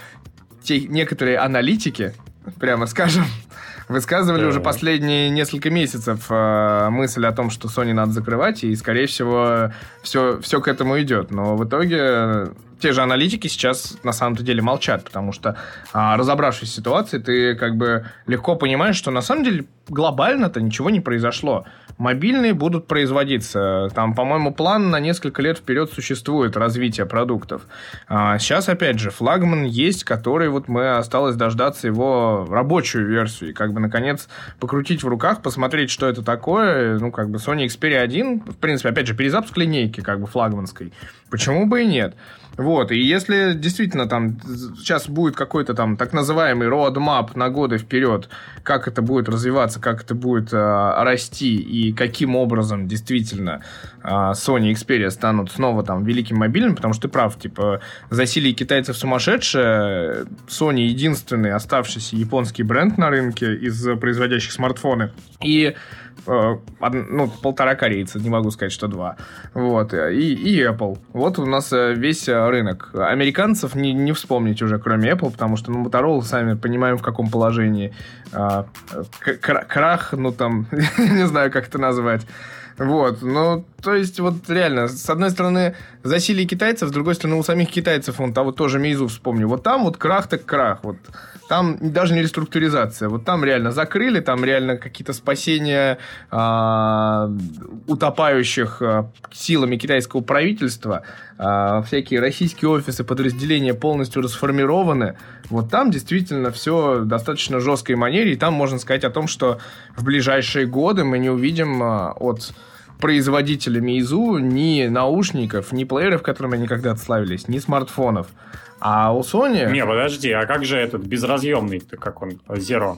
те некоторые аналитики, прямо скажем, высказывали да. уже последние несколько месяцев э, мысль о том, что Sony надо закрывать, и, скорее всего, все, все к этому идет. Но в итоге те же аналитики сейчас на самом-то деле молчат, потому что, а, разобравшись в ситуации, ты как бы легко понимаешь, что на самом деле глобально-то ничего не произошло. Мобильные будут производиться. Там, по-моему, план на несколько лет вперед существует развитие продуктов. А сейчас, опять же, флагман есть, который вот мы осталось дождаться его рабочую версию. И как бы, наконец, покрутить в руках, посмотреть, что это такое. Ну, как бы Sony Xperia 1, в принципе, опять же, перезапуск линейки, как бы флагманской. Почему бы и нет? Вот, и если действительно там сейчас будет какой-то там так называемый roadmap на годы вперед, как это будет развиваться, как это будет э, расти и каким образом действительно э, Sony и Xperia станут снова там великим мобильным, потому что ты прав, типа, засилие китайцев сумасшедшее, Sony единственный оставшийся японский бренд на рынке из производящих смартфоны. И ну, полтора корейца, не могу сказать, что два. Вот, и, и Apple. Вот у нас э, весь э, рынок. Американцев не, не вспомнить уже, кроме Apple, потому что, ну, Motorola, сами понимаем, в каком положении. А, крах, ну, там, не знаю, как это назвать. Вот, ну, то есть, вот реально, с одной стороны, засилие китайцев, с другой стороны, у самих китайцев, он вот тоже Мейзу вспомню, вот там вот крах так крах, вот там даже не реструктуризация, вот там реально закрыли, там реально какие-то спасения э, утопающих э, силами китайского правительства, э, всякие российские офисы, подразделения полностью расформированы, вот там действительно все достаточно жесткой манере, и там можно сказать о том, что в ближайшие годы мы не увидим э, от производителя Meizu ни наушников, ни плееров, которыми они когда-то славились, ни смартфонов. А у Sony... Не, подожди, а как же этот безразъемный, как он, Zero?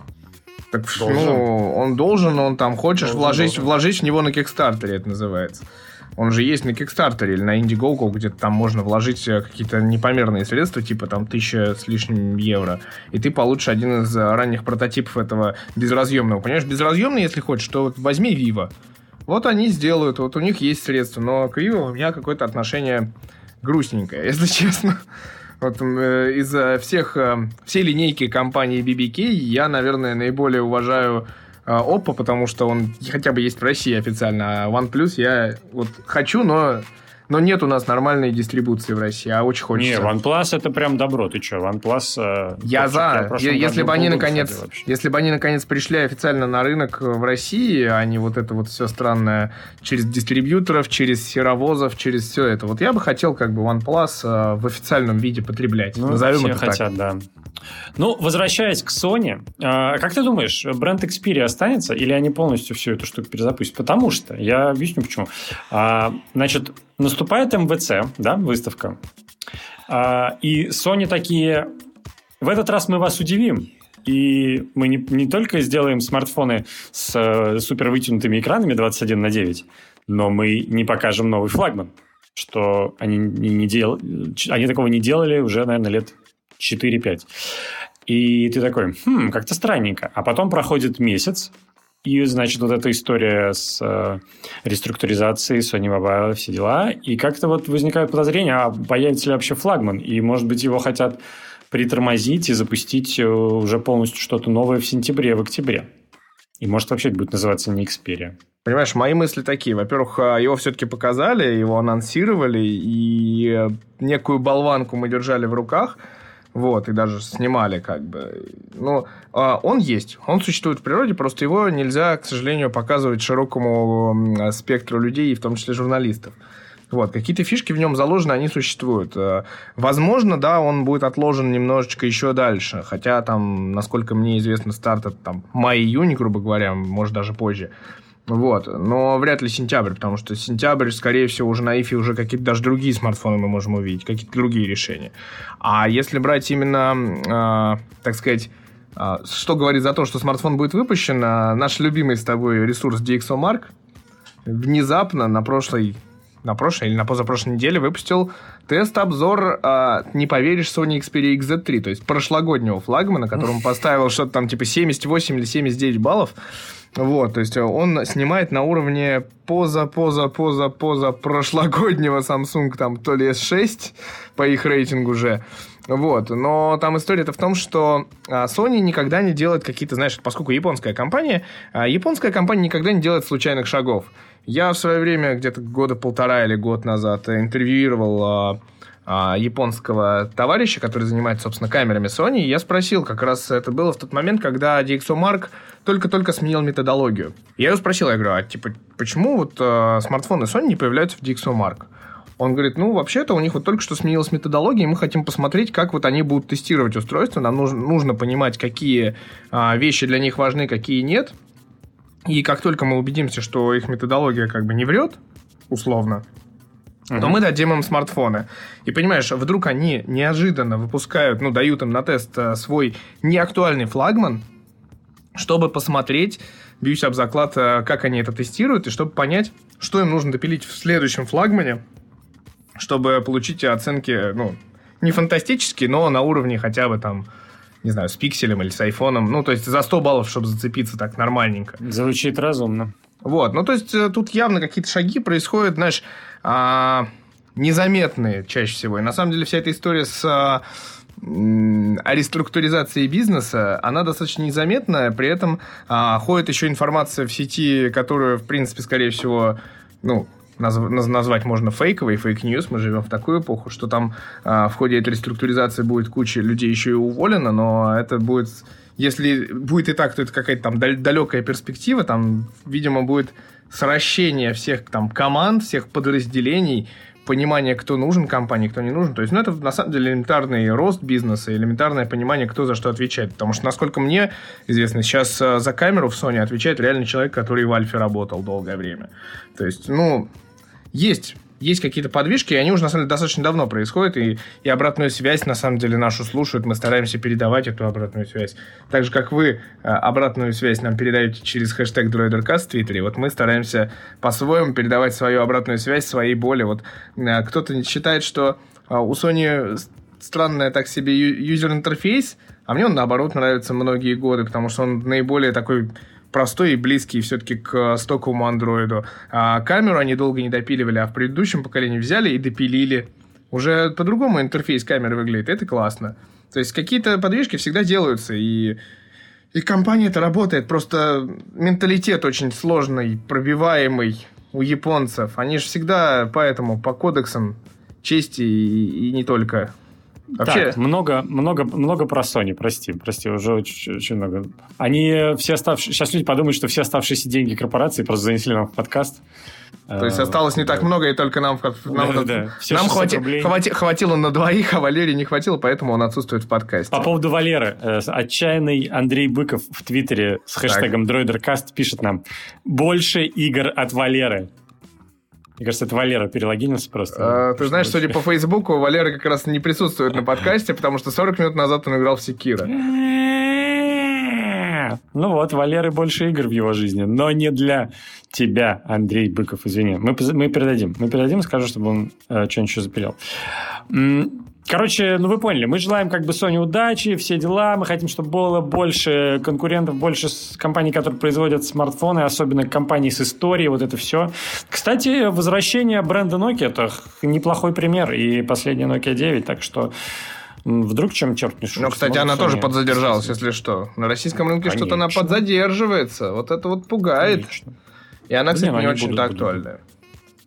Так, должен. ну, он должен, он там хочешь должен, вложить, должен. вложить в него на Кикстартере, это называется. Он же есть на Kickstarter или на Indiegogo, где там можно вложить э, какие-то непомерные средства, типа там тысяча с лишним евро, и ты получишь один из ранних прототипов этого безразъемного. Понимаешь, безразъемный, если хочешь, то вот возьми Vivo. Вот они сделают, вот у них есть средства, но к Vivo у меня какое-то отношение грустненькое, если честно. Вот э, из всех, э, всей линейки компании BBK я, наверное, наиболее уважаю э, Oppo, потому что он хотя бы есть в России официально, а OnePlus я вот хочу, но но нет у нас нормальной дистрибуции в России, а очень хочется. Не, OnePlus это прям добро, ты что, OnePlus... Э, я за. Если бы они наконец, если бы они наконец пришли официально на рынок в России, а не вот это вот все странное через дистрибьюторов, через серовозов, через все это, вот я бы хотел как бы OnePlus э, в официальном виде потреблять. Ну, Назовем все это хотят, так. да. Ну, возвращаясь к Sony, э, как ты думаешь, бренд Xperia останется или они полностью всю эту штуку перезапустят? Потому что, я объясню почему. А, значит, наступает МВЦ, да, выставка, а, и Sony такие, в этот раз мы вас удивим, и мы не, не только сделаем смартфоны с э, супер вытянутыми экранами 21 на 9, но мы не покажем новый флагман, что они не, не дел... они такого не делали уже, наверное, лет 4-5. И ты такой, хм, как-то странненько. А потом проходит месяц, и, значит, вот эта история с э, реструктуризацией Sony Mobile, все дела. И как-то вот возникают подозрения, а появится ли вообще флагман? И, может быть, его хотят притормозить и запустить э, уже полностью что-то новое в сентябре, в октябре. И, может, вообще это будет называться не Xperia. Понимаешь, мои мысли такие. Во-первых, э, его все-таки показали, его анонсировали, и э, некую болванку мы держали в руках – вот, и даже снимали как бы. Но а, он есть, он существует в природе, просто его нельзя, к сожалению, показывать широкому спектру людей, в том числе журналистов. Вот, какие-то фишки в нем заложены, они существуют. Э, возможно, да, он будет отложен немножечко еще дальше, хотя там, насколько мне известно, старт это там май-июнь, грубо говоря, может даже позже. Вот. Но вряд ли сентябрь, потому что сентябрь, скорее всего, уже на ИФе уже какие-то даже другие смартфоны мы можем увидеть, какие-то другие решения. А если брать именно, э, так сказать, э, что говорит за то, что смартфон будет выпущен, э, наш любимый с тобой ресурс DxOMark внезапно на прошлой на прошлой или на позапрошлой неделе выпустил тест-обзор, э, не поверишь, Sony Xperia XZ3, то есть прошлогоднего флагмана, которому поставил что-то там типа 78 или 79 баллов. Вот, то есть он снимает на уровне поза, поза, поза, поза прошлогоднего Samsung, там, то ли S6 по их рейтингу уже. Вот, но там история-то в том, что а, Sony никогда не делает какие-то, знаешь, поскольку японская компания, а, японская компания никогда не делает случайных шагов. Я в свое время, где-то года полтора или год назад, интервьюировал а, а, японского товарища, который занимается, собственно, камерами Sony, я спросил, как раз это было в тот момент, когда DxOMark только-только сменил методологию. Я его спросил, я говорю, а типа, почему вот э, смартфоны Sony не появляются в DxOMark? Он говорит, ну, вообще-то у них вот только что сменилась методология, и мы хотим посмотреть, как вот они будут тестировать устройство. Нам нужно, нужно понимать, какие а, вещи для них важны, какие нет. И как только мы убедимся, что их методология как бы не врет, условно, uh-huh. то мы дадим им смартфоны. И понимаешь, вдруг они неожиданно выпускают, ну, дают им на тест э, свой неактуальный флагман, чтобы посмотреть, бьюсь об заклад, э, как они это тестируют, и чтобы понять, что им нужно допилить в следующем флагмане, чтобы получить оценки, ну, не фантастические, но на уровне хотя бы там, не знаю, с пикселем или с айфоном. Ну, то есть за 100 баллов, чтобы зацепиться так нормальненько. Звучит разумно. Вот, ну, то есть э, тут явно какие-то шаги происходят, знаешь, а, незаметные чаще всего. И на самом деле вся эта история с а, о реструктуризации бизнеса, она достаточно незаметная, при этом а, ходит еще информация в сети, которую, в принципе, скорее всего, ну, назв- назвать можно фейковой, fake news, мы живем в такую эпоху, что там а, в ходе этой реструктуризации будет куча людей еще и уволено, но это будет, если будет и так, то это какая-то там далекая перспектива, там, видимо, будет сращение всех там команд, всех подразделений, понимание, кто нужен компании, кто не нужен. То есть, ну, это на самом деле элементарный рост бизнеса, элементарное понимание, кто за что отвечает. Потому что, насколько мне известно, сейчас э, за камеру в Sony отвечает реальный человек, который в Альфе работал долгое время. То есть, ну, есть есть какие-то подвижки, и они уже, на самом деле, достаточно давно происходят, и, и обратную связь, на самом деле, нашу слушают, мы стараемся передавать эту обратную связь. Так же, как вы э, обратную связь нам передаете через хэштег DroiderCast в Твиттере, вот мы стараемся по-своему передавать свою обратную связь, своей боли. Вот э, кто-то считает, что э, у Sony странная так себе юзер-интерфейс, а мне он, наоборот, нравится многие годы, потому что он наиболее такой простой и близкий все-таки к стоковому андроиду. А камеру они долго не допиливали, а в предыдущем поколении взяли и допилили. Уже по-другому интерфейс камеры выглядит, это классно. То есть какие-то подвижки всегда делаются, и, и компания это работает. Просто менталитет очень сложный, пробиваемый у японцев. Они же всегда поэтому по кодексам чести и, и не только Вообще... Так, много, много, много про Sony, прости, прости, уже очень, очень много. Они все оставшиеся... Сейчас люди подумают, что все оставшиеся деньги корпорации просто занесли нам в подкаст. То есть осталось не так много, и только нам, нам, да, да. нам хвати, хвати, хватило на двоих, а Валерий не хватило, поэтому он отсутствует в подкасте. По поводу Валеры. Э, отчаянный Андрей Быков в Твиттере с хэштегом DroiderCast пишет нам «Больше игр от Валеры». Мне кажется, это Валера перелогинился просто. А, ты знаешь, судя по Фейсбуку, Валера как раз не присутствует на подкасте, потому что 40 минут назад он играл в Секира. Ну вот, Валеры больше игр в его жизни, но не для тебя, Андрей Быков, извини. Мы, мы передадим. Мы передадим, скажу, чтобы он э, что-нибудь еще запилил. Короче, ну вы поняли, мы желаем как бы Sony удачи, все дела, мы хотим, чтобы было больше конкурентов, больше компаний, которые производят смартфоны, особенно компаний с историей, вот это все. Кстати, возвращение бренда Nokia это неплохой пример, и последняя Nokia 9, так что Вдруг чем черт не шутит. Ну, кстати, она тоже подзадержалась, если что. На российском рынке что-то она подзадерживается. Вот это вот пугает. Конечно. И она, кстати, не, не очень-то актуальная.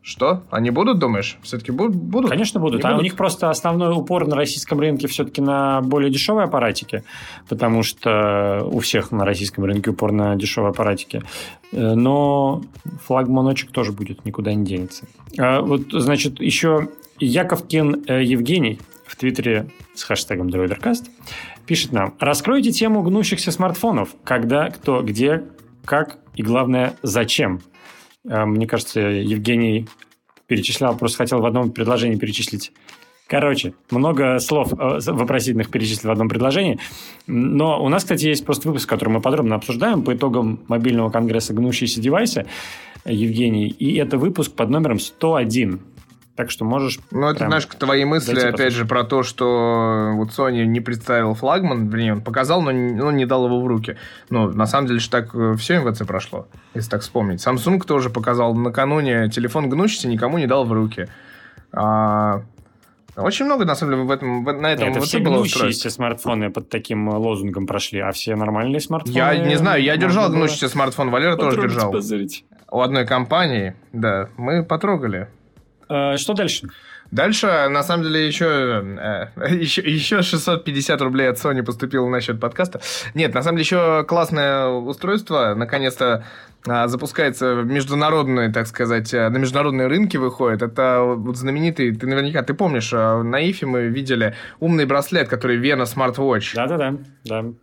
Что? Они будут, думаешь? Все-таки будут? Конечно, будут. а будут? у них просто основной упор на российском рынке все-таки на более дешевые аппаратики, потому что у всех на российском рынке упор на дешевые аппаратики. Э, но флагманочек тоже будет, никуда не денется. А вот, значит, еще Яковкин э, Евгений в Твиттере с хэштегом DroiderCast пишет нам. Раскройте тему гнущихся смартфонов. Когда, кто, где, как и, главное, зачем. Э, мне кажется, Евгений перечислял, просто хотел в одном предложении перечислить. Короче, много слов э, вопросительных перечислил в одном предложении. Но у нас, кстати, есть просто выпуск, который мы подробно обсуждаем по итогам мобильного конгресса «Гнущиеся девайсы» Евгений. И это выпуск под номером 101. Так что можешь... Ну, это, знаешь, твои мысли, опять же, про то, что вот Sony не представил флагман, вернее, он показал, но не, но не дал его в руки. Ну, на самом деле, что так э, все МВЦ прошло, если так вспомнить. Samsung тоже показал накануне телефон гнущийся, никому не дал в руки. А, очень много, на самом деле, в этом, на этом Это все было гнущиеся смартфоны под таким лозунгом прошли, а все нормальные смартфоны... Я не знаю, я держал гнущийся смартфон, Валера тоже держал. Позырить. У одной компании, да, мы потрогали. Э, что дальше? Дальше, на самом деле, еще, еще, еще 650 рублей от Sony поступило на счет подкаста. Нет, на самом деле, еще классное устройство. Наконец-то а, запускается международные, так сказать, э, на международные рынки выходит. Это вот знаменитый, ты наверняка, ты помнишь, э, на Ифе мы видели умный браслет, который Вена Smartwatch. Да-да-да. да. Помнишь?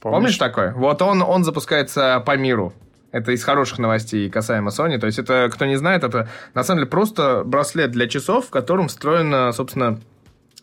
Помнишь такой? Вот он, он запускается по миру. Это из хороших новостей касаемо Sony. То есть это, кто не знает, это на самом деле просто браслет для часов, в котором встроен, собственно,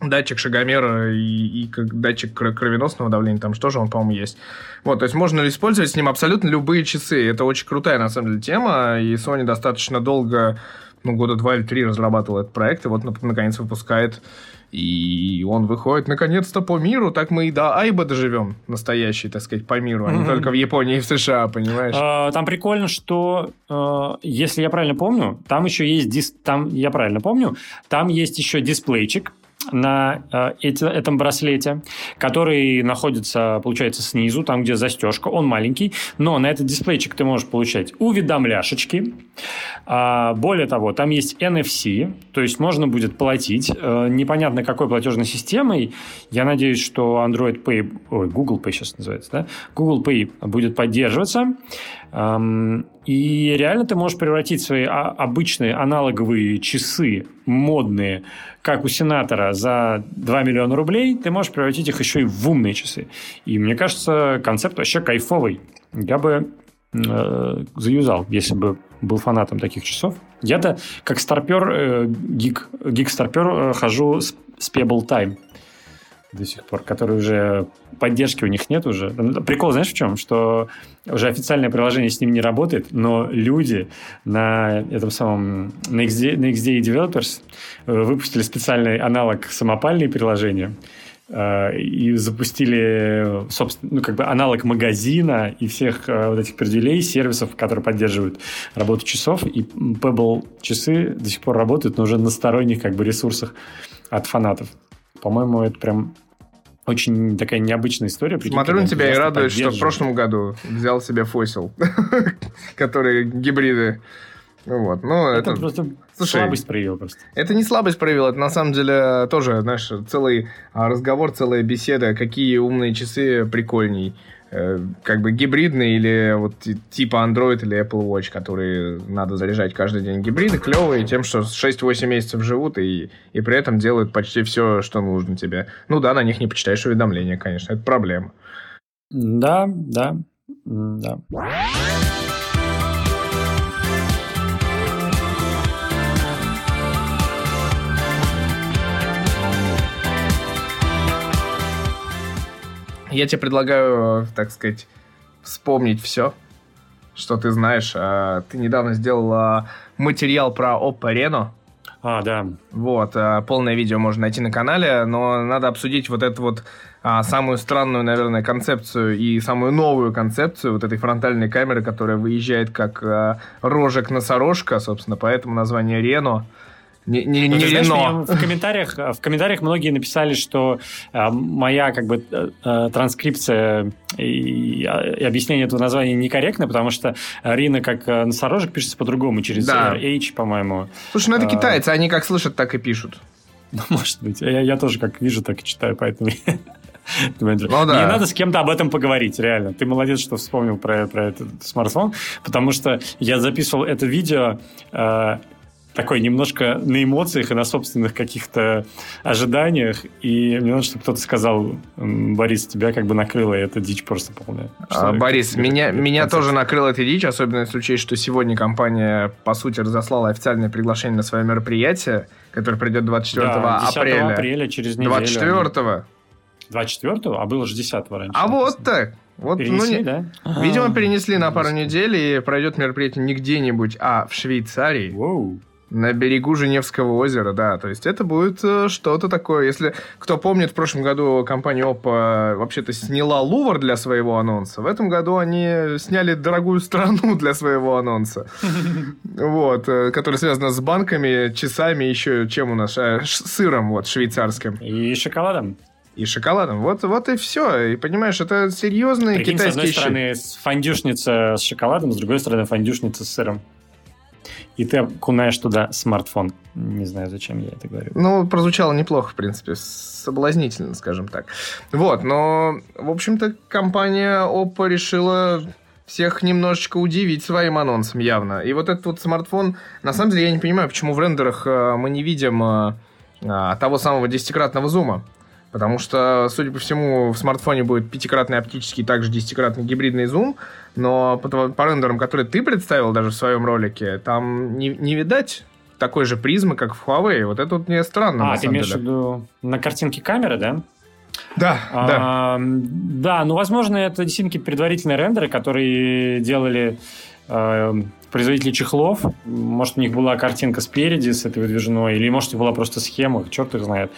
датчик шагомера и, и как датчик кровеносного давления, там что же он, по-моему, есть. Вот, то есть можно использовать с ним абсолютно любые часы. Это очень крутая, на самом деле, тема, и Sony достаточно долго, ну, года два или три разрабатывал этот проект, и вот, наконец, выпускает и он выходит наконец-то по миру, так мы и до Айба доживем, настоящий, так сказать, по миру, а не только в Японии и в США, понимаешь? А, там прикольно, что, а, если я правильно помню, там еще есть, дис... там, я правильно помню, там есть еще дисплейчик, на э, этом браслете, который находится, получается, снизу, там, где застежка. Он маленький, но на этот дисплейчик ты можешь получать уведомляшечки. А, более того, там есть NFC, то есть можно будет платить. А, непонятно, какой платежной системой. Я надеюсь, что Android Pay, ой, Google Pay сейчас называется, да? Google Pay будет поддерживаться. И реально ты можешь превратить свои обычные аналоговые часы, модные, как у сенатора, за 2 миллиона рублей, ты можешь превратить их еще и в умные часы. И мне кажется, концепт вообще кайфовый. Я бы э, заюзал, если бы был фанатом таких часов. Я-то как старпер, э, гик, гик-старпер э, хожу с, с Pebble Time до сих пор, которые уже поддержки у них нет уже. Прикол, знаешь, в чем? Что уже официальное приложение с ним не работает, но люди на этом самом на XD, на XD Developers э, выпустили специальный аналог самопальные приложения э, и запустили, собственно, ну, как бы аналог магазина и всех э, вот этих перделей, сервисов, которые поддерживают работу часов. И Pebble часы до сих пор работают, но уже на сторонних как бы ресурсах от фанатов. По-моему, это прям очень такая необычная история. Смотрю на тебя и радуюсь, что в прошлом году взял себе фосил, которые гибриды. Вот, ну, это, это просто Слушай, слабость проявил просто. Это не слабость проявил, это на самом деле тоже, знаешь, целый а, разговор, целая беседа, какие умные часы прикольней. Э, как бы гибридные или вот типа Android или Apple Watch, которые надо заряжать каждый день. Гибриды клевые тем, что 6-8 месяцев живут и, и при этом делают почти все, что нужно тебе. Ну да, на них не почитаешь уведомления, конечно, это проблема. Да, да, да. Я тебе предлагаю, так сказать, вспомнить все, что ты знаешь. А, ты недавно сделал а, материал про Oppo Reno. А, да. Вот, а, полное видео можно найти на канале, но надо обсудить вот эту вот самую странную, наверное, концепцию и самую новую концепцию вот этой фронтальной камеры, которая выезжает как рожек-носорожка, собственно, поэтому название Рено. Не, не, не Рено. В комментариях, в комментариях многие написали, что э, моя как бы э, э транскрипция и, и объяснение этого названия некорректно, потому что Рина как э, носорожек пишется по-другому, через да. H, по-моему. Слушай, ну это а, китайцы, они как слышат, так и пишут. Ну, может быть. Я, я тоже как вижу, так и читаю, поэтому... Ну, да. Мне надо с кем-то об этом поговорить, реально. Ты молодец, что вспомнил про, про этот смартфон, потому что я записывал это видео э, такой немножко на эмоциях и на собственных каких-то ожиданиях. И мне надо, чтобы кто-то сказал, Борис, тебя как бы накрыло, и это дичь просто полная. А, Борис, меня, меня тоже накрыло эта дичь, особенно если учесть, что сегодня компания, по сути, разослала официальное приглашение на свое мероприятие, которое придет 24 да, апреля. апреля, через неделю. 24 24-го? А было же 10 раньше. А вот так. Вот, перенесли, ну, да? Видимо, а, перенесли на пару недель, и пройдет мероприятие не где-нибудь, а в Швейцарии. Воу. На берегу Женевского озера, да. То есть это будет э, что-то такое. Если кто помнит, в прошлом году компания Oppo вообще-то сняла Лувр для своего анонса. В этом году они сняли дорогую страну для своего анонса. Вот. Э, которая связана с банками, часами, еще чем у нас? Э, сыром вот швейцарским. И шоколадом и шоколадом. Вот, вот и все. И понимаешь, это серьезные Прикинь, китайские... с одной стороны фондюшница с шоколадом, с другой стороны фондюшница с сыром и ты окунаешь туда смартфон. Не знаю, зачем я это говорю. Ну, прозвучало неплохо, в принципе, соблазнительно, скажем так. Вот, но, в общем-то, компания Oppo решила всех немножечко удивить своим анонсом явно. И вот этот вот смартфон, на самом деле, я не понимаю, почему в рендерах э, мы не видим э, э, того самого десятикратного зума. Потому что, судя по всему, в смартфоне будет пятикратный оптический, также десятикратный гибридный зум, но по, по рендерам, которые ты представил даже в своем ролике, там не, не видать такой же призмы, как в Huawei. Вот это вот мне странно. А, ты имеешь в виду на картинке камеры, да? Да, а, да. Да, ну, возможно, это действительно предварительные рендеры, которые делали э, производители чехлов. Может, у них была картинка спереди с этой выдвижной, или, может, была просто схема, черт их знает.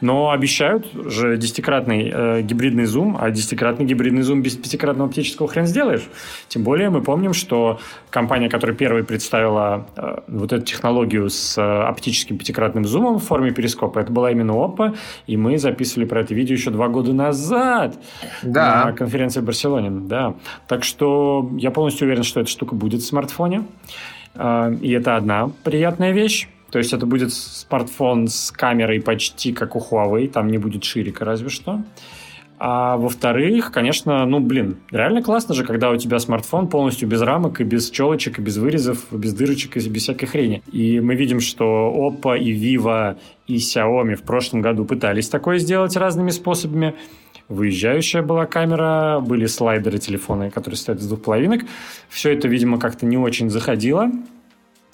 Но обещают же десятикратный э, гибридный зум, а десятикратный гибридный зум без пятикратного оптического хрен сделаешь. Тем более мы помним, что компания, которая первой представила э, вот эту технологию с э, оптическим пятикратным зумом в форме перископа, это была именно Oppo, и мы записывали про это видео еще два года назад да. на конференции в Барселоне. Да. Так что я полностью уверен, что эта штука будет в смартфоне. Э, и это одна приятная вещь. То есть это будет смартфон с камерой почти как у Huawei, там не будет ширика разве что. А во-вторых, конечно, ну, блин, реально классно же, когда у тебя смартфон полностью без рамок и без челочек, и без вырезов, без дырочек, и без всякой хрени. И мы видим, что Oppo и Vivo и Xiaomi в прошлом году пытались такое сделать разными способами. Выезжающая была камера, были слайдеры телефона, которые стоят из двух половинок. Все это, видимо, как-то не очень заходило.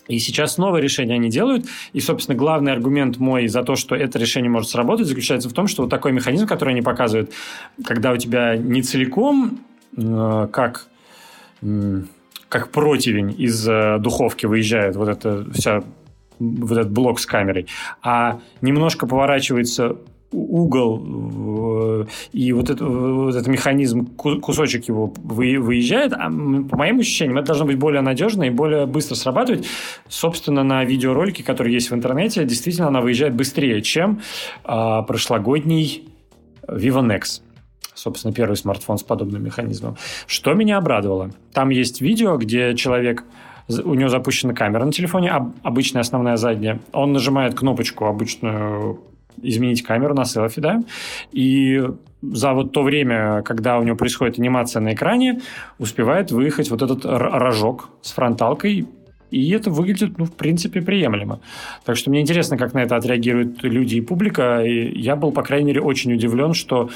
И сейчас новое решение они делают. И, собственно, главный аргумент мой за то, что это решение может сработать, заключается в том, что вот такой механизм, который они показывают, когда у тебя не целиком, э, как, э, как противень из э, духовки выезжает вот эта вся вот этот блок с камерой, а немножко поворачивается угол и вот, это, вот этот механизм, кусочек его выезжает, а по моим ощущениям, это должно быть более надежно и более быстро срабатывать. Собственно, на видеоролике, который есть в интернете, действительно она выезжает быстрее, чем а, прошлогодний Vivo Nex. Собственно, первый смартфон с подобным механизмом. Что меня обрадовало? Там есть видео, где человек у него запущена камера на телефоне, обычная основная задняя. Он нажимает кнопочку обычную изменить камеру на селфи, да, и за вот то время, когда у него происходит анимация на экране, успевает выехать вот этот рожок с фронталкой, и это выглядит, ну, в принципе, приемлемо. Так что мне интересно, как на это отреагируют люди и публика. И я был, по крайней мере, очень удивлен, что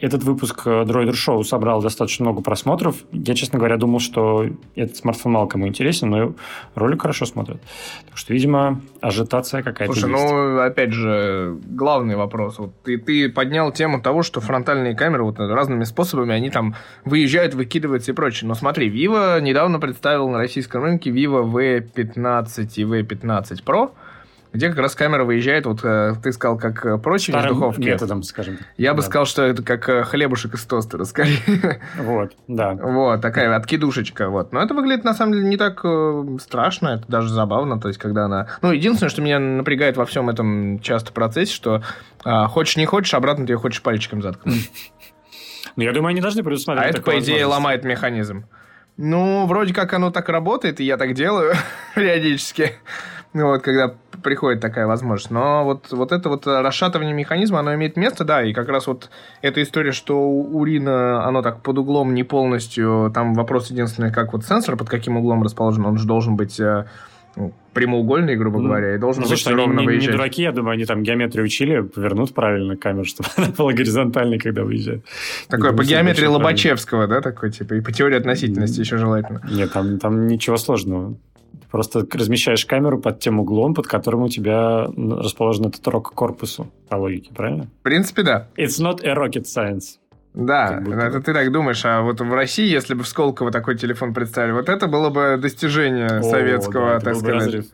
этот выпуск Droider Show собрал достаточно много просмотров. Я, честно говоря, думал, что этот смартфон мало кому интересен, но ролик хорошо смотрят. Так что, видимо, ажитация какая-то Слушай, есть. ну, опять же, главный вопрос. Вот ты, ты поднял тему того, что фронтальные камеры вот разными способами, они там выезжают, выкидываются и прочее. Но смотри, Vivo недавно представил на российском рынке Vivo V15 и V15 Pro – где как раз камера выезжает, вот э, ты сказал, как э, прочие из духовки. методом, скажем. Я бы сказал, что это как э, хлебушек из тостера, скорее. Вот, да. Вот, такая откидушечка, вот. Но это выглядит, на самом деле, не так страшно, это даже забавно, то есть, когда она... Ну, единственное, что меня напрягает во всем этом часто процессе, что а, хочешь не хочешь, обратно ты ее хочешь пальчиком заткнуть. Ну, я думаю, они должны предусматривать А это, по идее, ломает механизм. Ну, вроде как оно так работает, и я так делаю периодически. Ну, вот, когда приходит такая возможность. Но вот, вот это вот расшатывание механизма, оно имеет место, да, и как раз вот эта история, что у Рина оно так под углом не полностью, там вопрос единственный, как вот сенсор, под каким углом расположен, он же должен быть э, ну, прямоугольный, грубо ну, говоря, и должен ну, быть слушай, ровно не, выезжать. Не дураки, я думаю, они там геометрию учили, повернут правильно камеру, чтобы она была горизонтальной, когда выезжает. Такое по геометрии Лобачевского, да, такой, типа, и по теории относительности еще желательно. Нет, там, там ничего сложного. Просто размещаешь камеру под тем углом, под которым у тебя расположен этот рок корпусу, по логике, правильно? В принципе, да. It's not a rocket science. Да, это ты так думаешь, а вот в России, если бы в Сколково такой телефон представили, вот это было бы достижение О, советского, да, так сказать. Разрыв.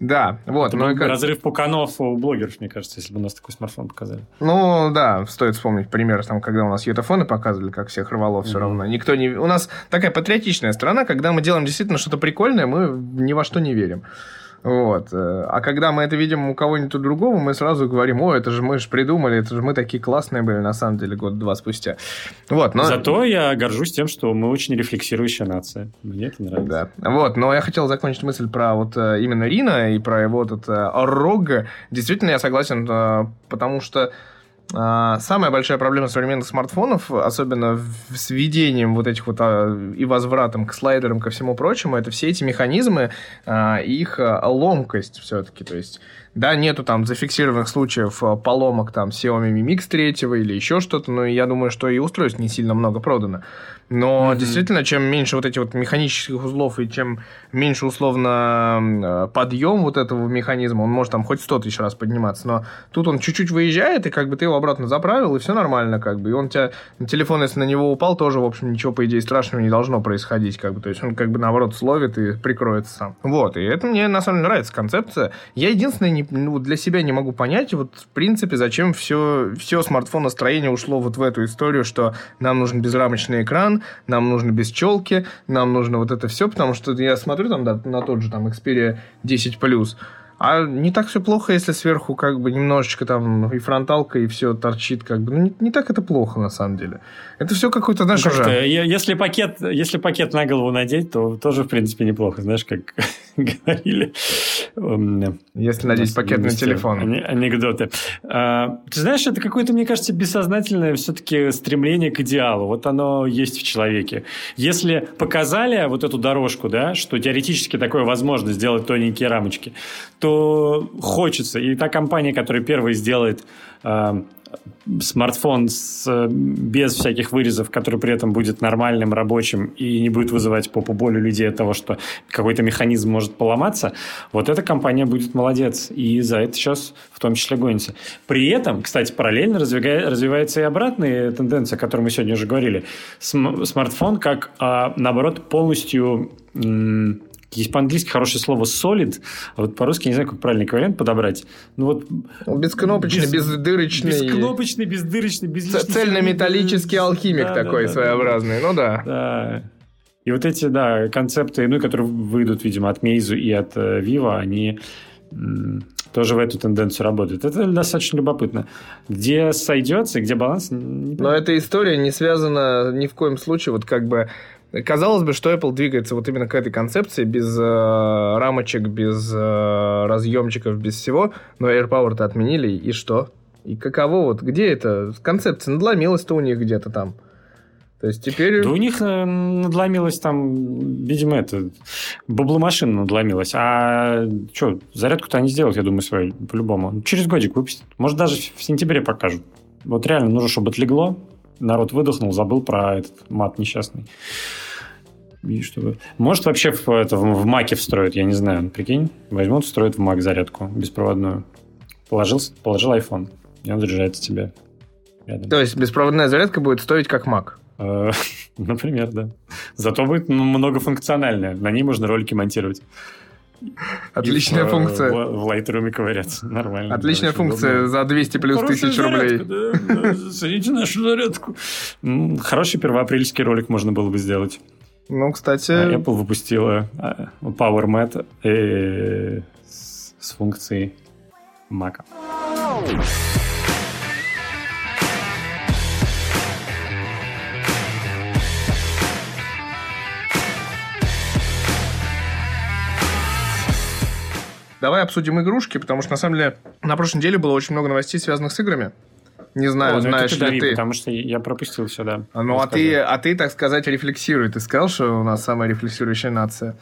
Да, вот. Это ну, разрыв пуканов у блогеров, мне кажется, если бы у нас такой смартфон показали. Ну, да, стоит вспомнить пример, там, когда у нас ютафоны показывали, как всех рвало все mm-hmm. равно. Никто не... У нас такая патриотичная страна, когда мы делаем действительно что-то прикольное, мы ни во что не верим. Вот. Э, а когда мы это видим у кого-нибудь другого, мы сразу говорим, о, это же мы же придумали, это же мы такие классные были, на самом деле, год-два спустя. Вот, но... Зато я горжусь тем, что мы очень рефлексирующая нация. Мне это нравится. Да. Вот, но я хотел закончить мысль про вот э, именно Рина и про его этот э, Рог. Действительно, я согласен, потому что самая большая проблема современных смартфонов, особенно с введением вот этих вот а, и возвратом к слайдерам, ко всему прочему, это все эти механизмы, а, их ломкость все-таки. То есть, да, нету там зафиксированных случаев поломок там Xiaomi Mi Mix 3 или еще что-то, но я думаю, что и устройств не сильно много продано. Но mm-hmm. действительно, чем меньше вот этих вот механических узлов и чем меньше условно подъем вот этого механизма, он может там хоть сто тысяч раз подниматься, но тут он чуть-чуть выезжает, и как бы ты его обратно заправил, и все нормально, как бы. И он у тебя, телефон, если на него упал, тоже, в общем, ничего, по идее, страшного не должно происходить, как бы. То есть он как бы наоборот словит и прикроется сам. Вот, и это мне на самом деле нравится концепция. Я единственное не, ну, для себя не могу понять, вот в принципе, зачем все, все смартфон-настроение ушло вот в эту историю, что нам нужен безрамочный экран, нам нужно без челки, нам нужно вот это все, потому что я смотрю там да, на тот же там Xperia 10 Plus, а не так все плохо, если сверху как бы немножечко там и фронталка, и все торчит, как бы. Ну, не, не так это плохо, на самом деле. Это все какой-то, знаешь, ну, уже... Если пакет, если пакет на голову надеть, то тоже, в принципе, неплохо. Знаешь, как говорили. Если надеть пакет на телефон. Анекдоты. А, ты знаешь, это какое-то, мне кажется, бессознательное все-таки стремление к идеалу. Вот оно есть в человеке. Если показали вот эту дорожку, да, что теоретически такое возможно сделать тоненькие рамочки, то хочется. И та компания, которая первой сделает э, смартфон с, без всяких вырезов, который при этом будет нормальным, рабочим и не будет вызывать попу боли людей от того, что какой-то механизм может поломаться, вот эта компания будет молодец. И за это сейчас в том числе гонится. При этом, кстати, параллельно развивается и обратная тенденция, о которой мы сегодня уже говорили. Смартфон как, а, наоборот, полностью есть по-английски хорошее слово solid, а вот по-русски не знаю, как правильный вариант подобрать. Ну вот... Бескнопочный, без, бездырочный. Бескнопочный, бездырочный, без Цельнометаллический алхимик да, такой да, своеобразный, да. ну да. Да. И вот эти, да, концепты, ну, которые выйдут, видимо, от Meizu и от э, Vivo, они тоже в эту тенденцию работают. Это достаточно любопытно. Где сойдется, где баланс? Но эта история не связана ни в коем случае, вот как бы Казалось бы, что Apple двигается вот именно к этой концепции, без э, рамочек, без э, разъемчиков, без всего, но AirPower-то отменили, и что? И каково вот, где это? Концепция надломилась-то у них где-то там. То есть теперь... Да у них э, надломилась там, видимо, это, бабломашина надломилась. А что, зарядку-то они сделают, я думаю, свою, по-любому. Через годик выпустят. Может, даже в сентябре покажут. Вот реально нужно, чтобы отлегло, народ выдохнул, забыл про этот мат несчастный. И чтобы... Может, вообще в, это, в Маке встроят, я не знаю. Прикинь, возьмут, встроят в Мак зарядку беспроводную. Положил, положил iPhone, и он заряжается тебе рядом. То есть беспроводная зарядка будет стоить как Мак? Э, например, да. Зато будет многофункциональная. На ней можно ролики монтировать. Отличная в, функция. В, в Lightroom ковыряться. Нормально. Отличная функция удобно. за 200 плюс Хорошая тысяч рублей. Да, да, нашу зарядку. Хороший первоапрельский ролик можно было бы сделать. Ну, кстати... А Apple выпустила э, с функцией Mac. Давай обсудим игрушки, потому что, на самом деле, на прошлой неделе было очень много новостей, связанных с играми. Не знаю, О, ну знаешь ли дави, ты. Потому что я пропустил все, да. Ну, а ты, а ты, так сказать, рефлексируй. Ты сказал, что у нас самая рефлексирующая нация.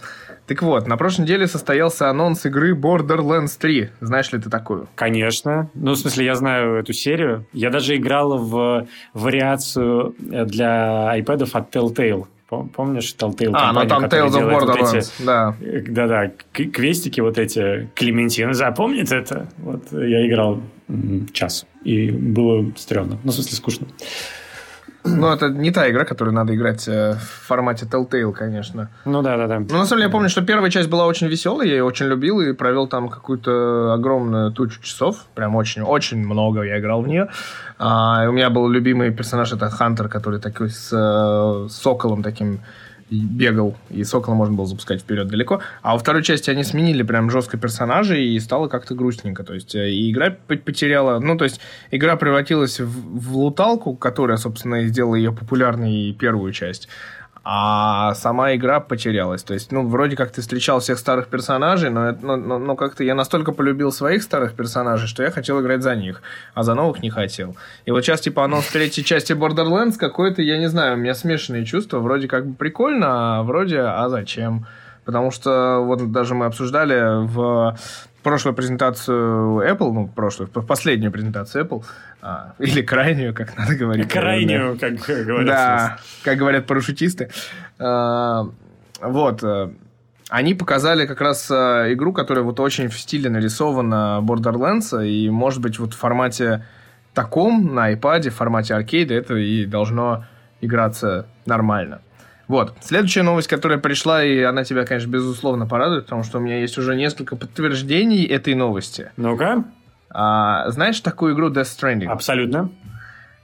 Так вот, на прошлой неделе состоялся анонс игры Borderlands 3. Знаешь ли ты такую? Конечно. Ну, в смысле, я знаю эту серию. Я даже играл в вариацию для iPad от Telltale. Помнишь Telltale А, ну там Tales of Borderlands, вот да. Да-да, квестики вот эти. Клементина запомнит это. Вот я играл час, и было стрёмно. Ну, в смысле, скучно. Ну, это не та игра, которую надо играть э, в формате Telltale, конечно. Ну да, да, да. Ну, на самом деле, я помню, что первая часть была очень веселой, я ее очень любил и провел там какую-то огромную тучу часов. Прям очень, очень много я играл в нее. А, у меня был любимый персонаж, это Хантер, который такой с, э, с соколом таким бегал, и Сокола можно было запускать вперед далеко. А во второй части они сменили прям жестко персонажей, и стало как-то грустненько. То есть, э, и игра потеряла... Ну, то есть, игра превратилась в, в луталку, которая, собственно, и сделала ее популярной первую часть а сама игра потерялась. То есть, ну, вроде как ты встречал всех старых персонажей, но, но, но, но как-то я настолько полюбил своих старых персонажей, что я хотел играть за них, а за новых не хотел. И вот сейчас, типа, анонс третьей части Borderlands какое-то, я не знаю, у меня смешанные чувства. Вроде как бы прикольно, а вроде, а зачем? Потому что вот даже мы обсуждали в прошлую презентацию Apple, ну, прошлую, последнюю презентацию Apple, а, или крайнюю, как надо говорить. Крайнюю, как говорят. Да, как говорят парашютисты. А, вот. Э, они показали как раз э, игру, которая вот очень в стиле нарисована Borderlands, и, может быть, вот в формате таком, на iPad, в формате аркейда, это и должно играться нормально. Вот. Следующая новость, которая пришла, и она тебя, конечно, безусловно порадует, потому что у меня есть уже несколько подтверждений этой новости. Ну-ка. А, знаешь такую игру Death Stranding? Абсолютно.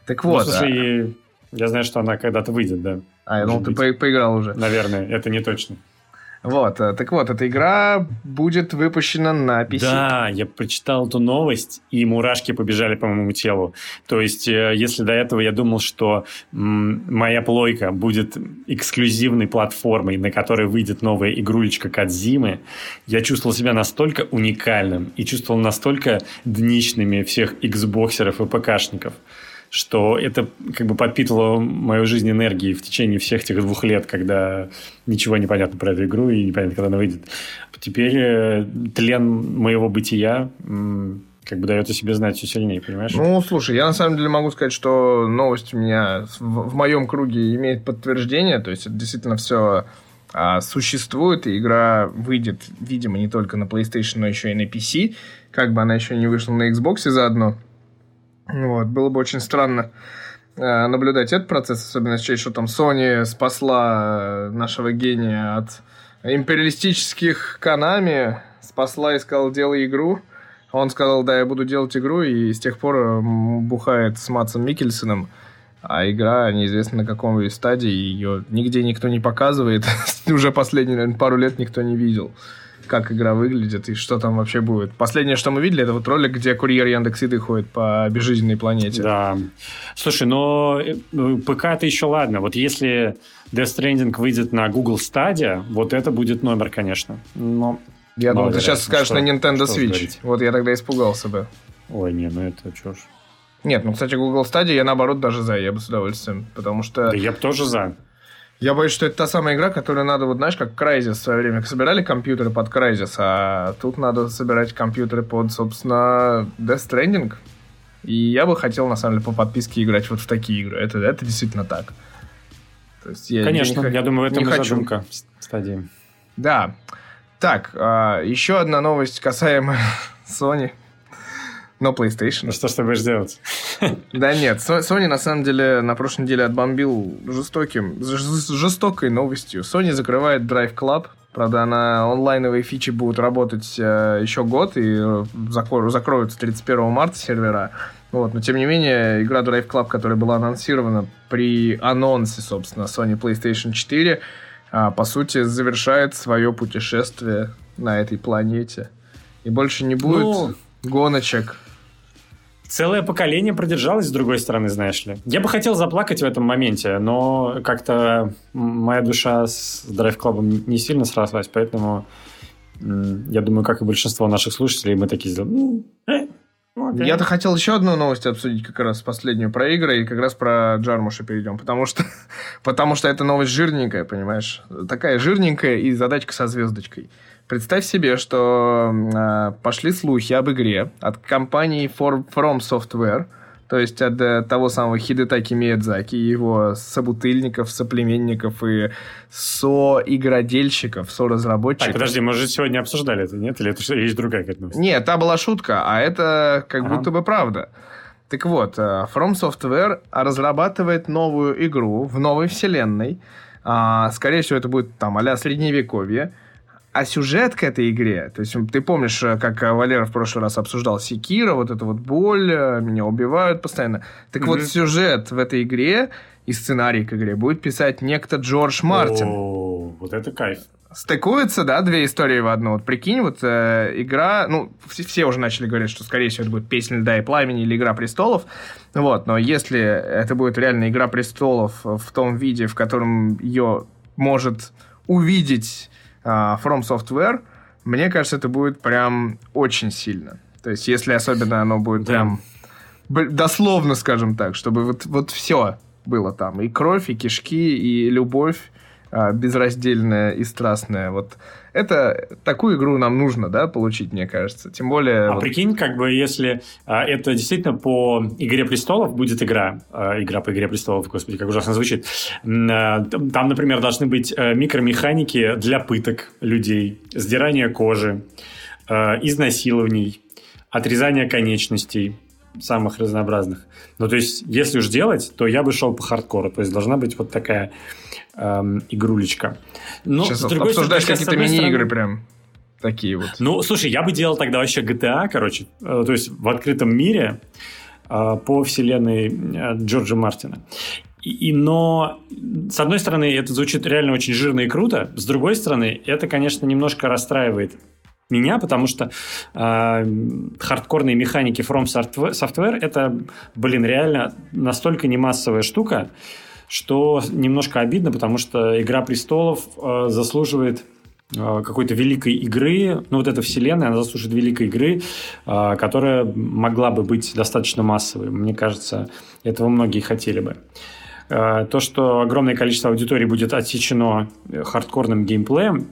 Так вот. Ну, слушай, а... я знаю, что она когда-то выйдет, да. А, я думал, ты по поиграл уже. Наверное, это не точно. Вот, э, так вот, эта игра будет выпущена на PC. Да, я прочитал эту новость, и мурашки побежали по моему телу. То есть, э, если до этого я думал, что моя плойка будет эксклюзивной платформой, на которой выйдет новая игрулечка Кадзимы, я чувствовал себя настолько уникальным и чувствовал настолько днищными всех Xboxеров и ПКшников что это как бы подпитывало мою жизнь энергией в течение всех этих двух лет, когда ничего не понятно про эту игру и непонятно, когда она выйдет. Теперь э, тлен моего бытия как бы дает о себе знать все сильнее, понимаешь? Ну, слушай, я на самом деле могу сказать, что новость у меня в, в моем круге имеет подтверждение, то есть это действительно все а, существует, и игра выйдет, видимо, не только на PlayStation, но еще и на PC, как бы она еще не вышла на Xbox заодно. Вот, было бы очень странно а, наблюдать этот процесс, особенно сейчас, что там Sony спасла нашего гения от империалистических канами, спасла и сказала, делай игру. Он сказал, да, я буду делать игру, и с тех пор бухает с Матсом Микельсоном. А игра неизвестно на каком стадии, ее нигде никто не показывает. Уже последние, наверное, пару лет никто не видел, как игра выглядит и что там вообще будет. Последнее, что мы видели, это вот ролик, где курьер Яндекс Еды ходит по безжизненной планете. Да. Слушай, но э, ПК это еще ладно. Вот если Death Stranding выйдет на Google Stadia, вот это будет номер, конечно. Но я думал, ты сейчас скажешь что, на Nintendo Switch. Говорить? Вот я тогда испугался бы. Ой, не, ну это чушь. Нет, ну, кстати, Google Stadia я, наоборот, даже за, я бы с удовольствием, потому что... Да я бы тоже за. Я боюсь, что это та самая игра, которую надо, вот знаешь, как Crysis в свое время собирали компьютеры под Crysis, а тут надо собирать компьютеры под, собственно, Death Stranding. И я бы хотел, на самом деле, по подписке играть вот в такие игры. Это, это действительно так. То есть я Конечно, не, я думаю, в этом не хочу. задумка стадии. Да. Так, а, еще одна новость касаемо Sony. Но PlayStation. Ну что ж ты будешь делать? Да нет, Sony на самом деле на прошлой неделе отбомбил жестоким, жестокой новостью. Sony закрывает Drive Club, Правда, на онлайновые фичи будут работать э, еще год и э, закроются 31 марта сервера. Вот, но тем не менее, игра Drive Club, которая была анонсирована при анонсе, собственно, Sony PlayStation 4, а, по сути, завершает свое путешествие на этой планете. И больше не будет ну, гоночек. Целое поколение продержалось, с другой стороны, знаешь ли. Я бы хотел заплакать в этом моменте, но как-то моя душа с Club не сильно срослась, поэтому я думаю, как и большинство наших слушателей, мы такие сделали. Ну, э, Okay. Я-то хотел еще одну новость обсудить, как раз последнюю про игры, и как раз про Джармуша перейдем, потому что, потому что эта новость жирненькая, понимаешь? Такая жирненькая и задачка со звездочкой. Представь себе, что э, пошли слухи об игре от компании For, From Software – то есть от э, того самого Хидетаки Миядзаки, его собутыльников, соплеменников и соигродельщиков, соразработчиков. Так, подожди, мы же сегодня обсуждали это, нет? Или это есть другая какая-то новость? Нет, та была шутка, а это как ага. будто бы правда. Так вот, э, From Software разрабатывает новую игру в новой вселенной. А, скорее всего, это будет там а-ля Средневековье а сюжет к этой игре, то есть ты помнишь, э, как э, Валера в прошлый раз обсуждал Секира, вот эта вот боль, э, меня убивают постоянно. Так mm-hmm. вот, сюжет в этой игре и сценарий к игре будет писать некто Джордж Мартин. О, вот это кайф. Стыкуются, да, две истории в одну. Вот прикинь, вот э, игра, ну, все, все уже начали говорить, что, скорее всего, это будет «Песня льда и пламени» или «Игра престолов». Вот, но если это будет реально «Игра престолов» в том виде, в котором ее может увидеть From Software, мне кажется, это будет прям очень сильно. То есть, если особенно оно будет да. прям дословно, скажем так, чтобы вот, вот все было там. И кровь, и кишки, и любовь а, безраздельная и страстная. Вот это такую игру нам нужно, да, получить, мне кажется. Тем более... А вот... прикинь, как бы, если а, это действительно по «Игре престолов» будет игра, а, игра по «Игре престолов», господи, как ужасно звучит. А, там, например, должны быть а, микромеханики для пыток людей, сдирания кожи, а, изнасилований, отрезания конечностей, самых разнообразных. Ну, то есть, если уж делать, то я бы шел по хардкору. То есть, должна быть вот такая эм, игрулечка. Но, Сейчас с другой обсуждаешь какие-то мини-игры прям такие вот. Ну, слушай, я бы делал тогда вообще GTA, короче, э, то есть в открытом мире э, по вселенной э, Джорджа Мартина. И, и, но, с одной стороны, это звучит реально очень жирно и круто, с другой стороны, это, конечно, немножко расстраивает меня, потому что э, хардкорные механики From Software это, блин, реально настолько не массовая штука, что немножко обидно, потому что «Игра престолов» э, заслуживает э, какой-то великой игры, ну вот эта вселенная, она заслуживает великой игры, э, которая могла бы быть достаточно массовой. Мне кажется, этого многие хотели бы. Э, то, что огромное количество аудитории будет отсечено хардкорным геймплеем,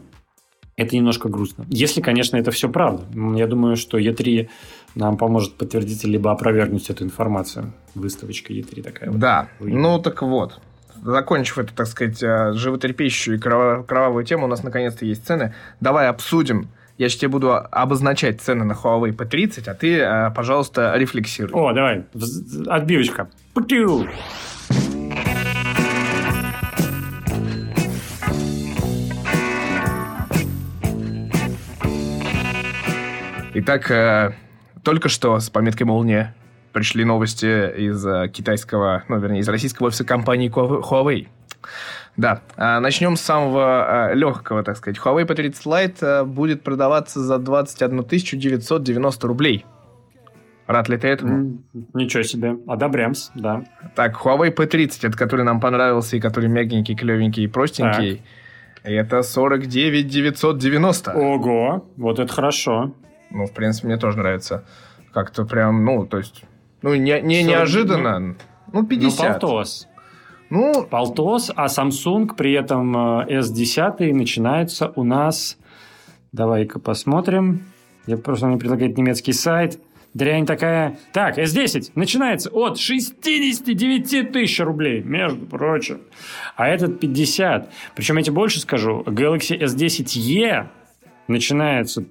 это немножко грустно. Если, конечно, это все правда. Я думаю, что E3 нам поможет подтвердить либо опровергнуть эту информацию. Выставочка E3 такая. Да, вот. ну так вот. Закончив эту, так сказать, э, животрепещущую и кровавую тему, у нас наконец-то есть цены. Давай обсудим. Я сейчас тебе буду обозначать цены на Huawei P30, а ты, э, пожалуйста, рефлексируй. О, давай. Отбивочка. Путю. Итак, э, только что с пометкой «Молния» пришли новости из э, китайского, ну, вернее, из российского офиса компании Huawei. Да, а начнем с самого э, легкого, так сказать. Huawei P30 Lite будет продаваться за 21 990 рублей. Рад ли ты этому? Ничего себе. Одобрямс, да. Так, Huawei P30, это который нам понравился, и который мягенький, клевенький и простенький. Так. Это 49 990. Ого, вот это хорошо. Ну, в принципе, мне тоже нравится. Как-то прям, ну, то есть... Ну, не, не неожиданно. Ну, 50. Ну, полтос. Ну, полтос, а Samsung при этом S10 э, начинается у нас... Давай-ка посмотрим. Я просто мне предлагает немецкий сайт. Дрянь такая. Так, S10 начинается от 69 тысяч рублей, между прочим. А этот 50. Причем я тебе больше скажу. Galaxy S10e начинается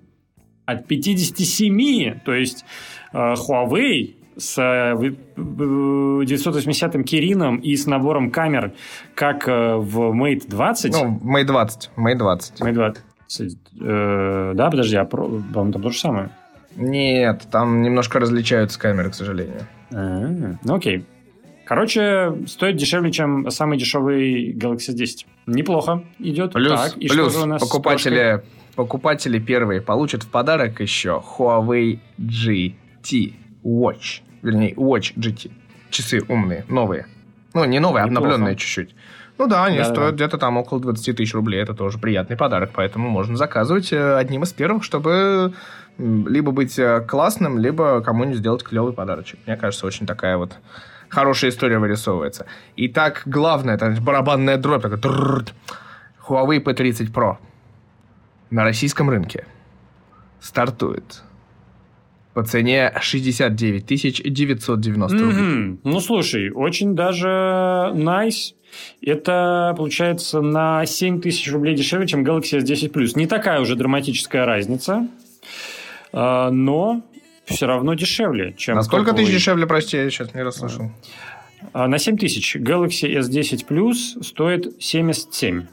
от 57, то есть э, Huawei с 980-м Кирином и с набором камер, как э, в Mate 20. Ну, Mate 20. Mate 20. Mate 20. Э, да, подожди, а про, по-моему, там то же самое. Нет, там немножко различаются камеры, к сожалению. А-а-а. Ну, окей. Короче, стоит дешевле, чем самый дешевый Galaxy S10. Неплохо идет. Плюс, так, и плюс что же у нас покупатели покупатели первые получат в подарок еще Huawei GT Watch. Вернее, Watch GT. Часы умные, новые. Ну, не новые, а обновленные чуть-чуть. Ну да, они да, стоят да. где-то там около 20 тысяч рублей. Это тоже приятный подарок, поэтому можно заказывать э, одним из первых, чтобы либо быть э, классным, либо кому-нибудь сделать клевый подарочек. Мне кажется, очень такая вот хорошая история вырисовывается. Итак, главное, это барабанная дробь. Это Huawei P30 Pro на российском рынке стартует по цене 69 990 рублей. Mm-hmm. Ну, слушай, очень даже nice. Это получается на 7 тысяч рублей дешевле, чем Galaxy S10 Plus. Не такая уже драматическая разница, а, но все равно дешевле, чем... На сколько тысяч дешевле, прости, я сейчас не расслышал. А, на 7 тысяч. Galaxy S10 Plus стоит 77.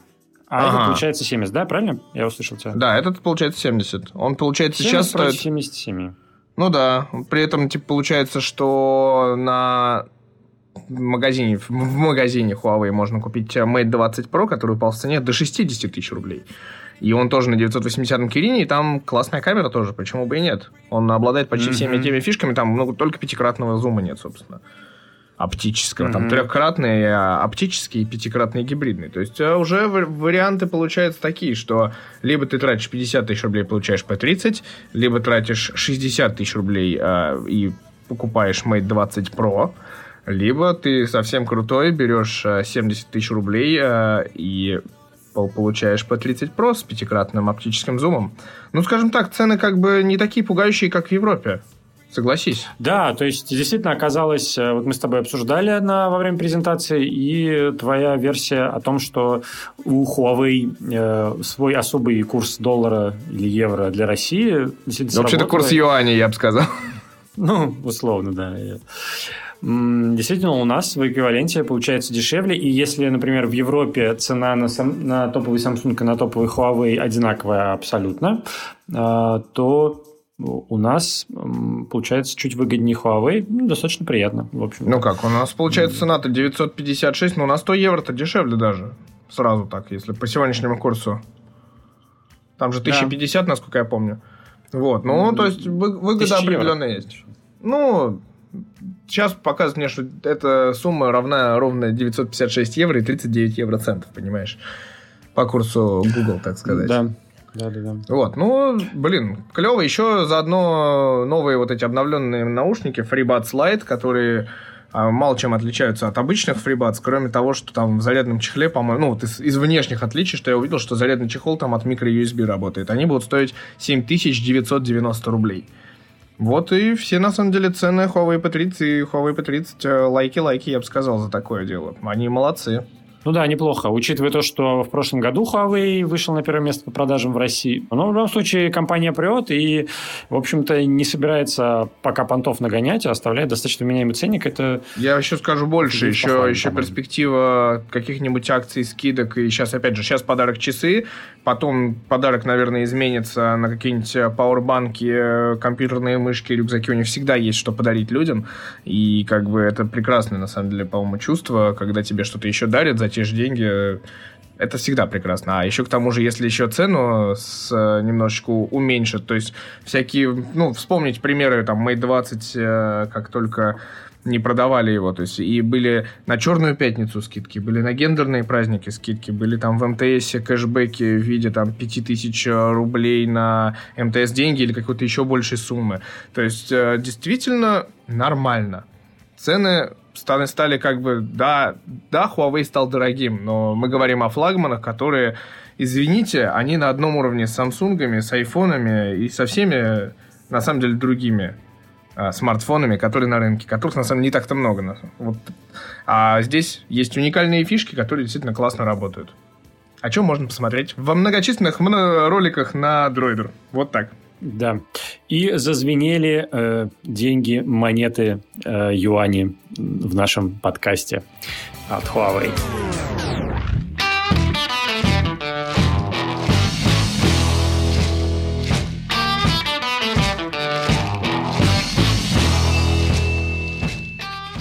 А ага. это получается 70, да? Правильно? Я услышал тебя. Да, этот получается 70. Он получается 70 сейчас стоит... 77. Ну да. При этом, типа, получается, что на магазине, в магазине Huawei можно купить Mate 20 Pro, который упал в цене до 60 тысяч рублей. И он тоже на 980-м Кирине, и там классная камера тоже, почему бы и нет. Он обладает почти mm-hmm. всеми теми фишками, там ну, только пятикратного зума нет, собственно оптического. Mm-hmm. Там трехкратный а, оптический и пятикратный гибридный. То есть э, уже варианты получаются такие, что либо ты тратишь 50 тысяч рублей, получаешь P30, либо тратишь 60 тысяч рублей э, и покупаешь Mate 20 Pro, либо ты совсем крутой, берешь 70 э, тысяч рублей э, и получаешь P30 Pro с пятикратным оптическим зумом. Ну, скажем так, цены как бы не такие пугающие, как в Европе. Согласись. Да, то есть действительно оказалось, э, вот мы с тобой обсуждали на, во время презентации, и твоя версия о том, что у Huawei э, свой особый курс доллара или евро для России действительно Вообще-то курс юаня, я бы сказал. Ну, условно, да. Действительно, у нас в эквиваленте получается дешевле, и если, например, в Европе цена на, сам, на топовый Samsung и на топовый Huawei одинаковая абсолютно, э, то у нас получается чуть выгоднее Huawei. Ну, достаточно приятно, в общем. Ну как, у нас получается цена-то 956, но на 100 евро-то дешевле даже. Сразу так, если по сегодняшнему курсу. Там же 1050, да. насколько я помню. Вот, ну, то есть выгода определенная есть. Ну, сейчас показывает мне, что эта сумма равна ровно 956 евро и 39 евро центов, понимаешь? По курсу Google, так сказать. Да. Да, да, да. Вот, ну, блин, клево. Еще заодно новые вот эти обновленные наушники FreeBuds Lite, которые а, мало чем отличаются от обычных FreeBuds, кроме того, что там в зарядном чехле, по-моему, ну, вот из, из внешних отличий, что я увидел, что зарядный чехол там от микро-USB работает. Они будут стоить 7990 рублей. Вот и все, на самом деле, цены Huawei P30 и Huawei P30 лайки-лайки, я бы сказал, за такое дело. Они молодцы. Ну да, неплохо, учитывая то, что в прошлом году Huawei вышел на первое место по продажам в России. Но в любом случае компания прет и, в общем-то, не собирается пока понтов нагонять, а оставляет достаточно меняемый ценник. Это Я еще скажу больше. Еще, похвально, еще перспектива каких-нибудь акций, скидок. И сейчас, опять же, сейчас подарок часы, потом подарок, наверное, изменится на какие-нибудь пауэрбанки, компьютерные мышки, рюкзаки. У них всегда есть что подарить людям. И как бы это прекрасное, на самом деле, по-моему, чувство, когда тебе что-то еще дарят за те же деньги, это всегда прекрасно. А еще к тому же, если еще цену с, немножечко уменьшат, то есть всякие, ну, вспомнить примеры, там, Mate 20, э, как только не продавали его, то есть и были на Черную Пятницу скидки, были на гендерные праздники скидки, были там в МТС кэшбэки в виде там 5000 рублей на МТС деньги или какой-то еще большей суммы. То есть э, действительно нормально. Цены стали, стали как бы, да, да, Huawei стал дорогим, но мы говорим о флагманах, которые, извините, они на одном уровне с Samsung, с айфонами и со всеми, на самом деле, другими а, смартфонами, которые на рынке, которых, на самом деле, не так-то много. Вот. А здесь есть уникальные фишки, которые действительно классно работают. О чем можно посмотреть во многочисленных роликах на Droider. Вот так. Да. И зазвенели э, деньги, монеты, э, юани в нашем подкасте от Huawei.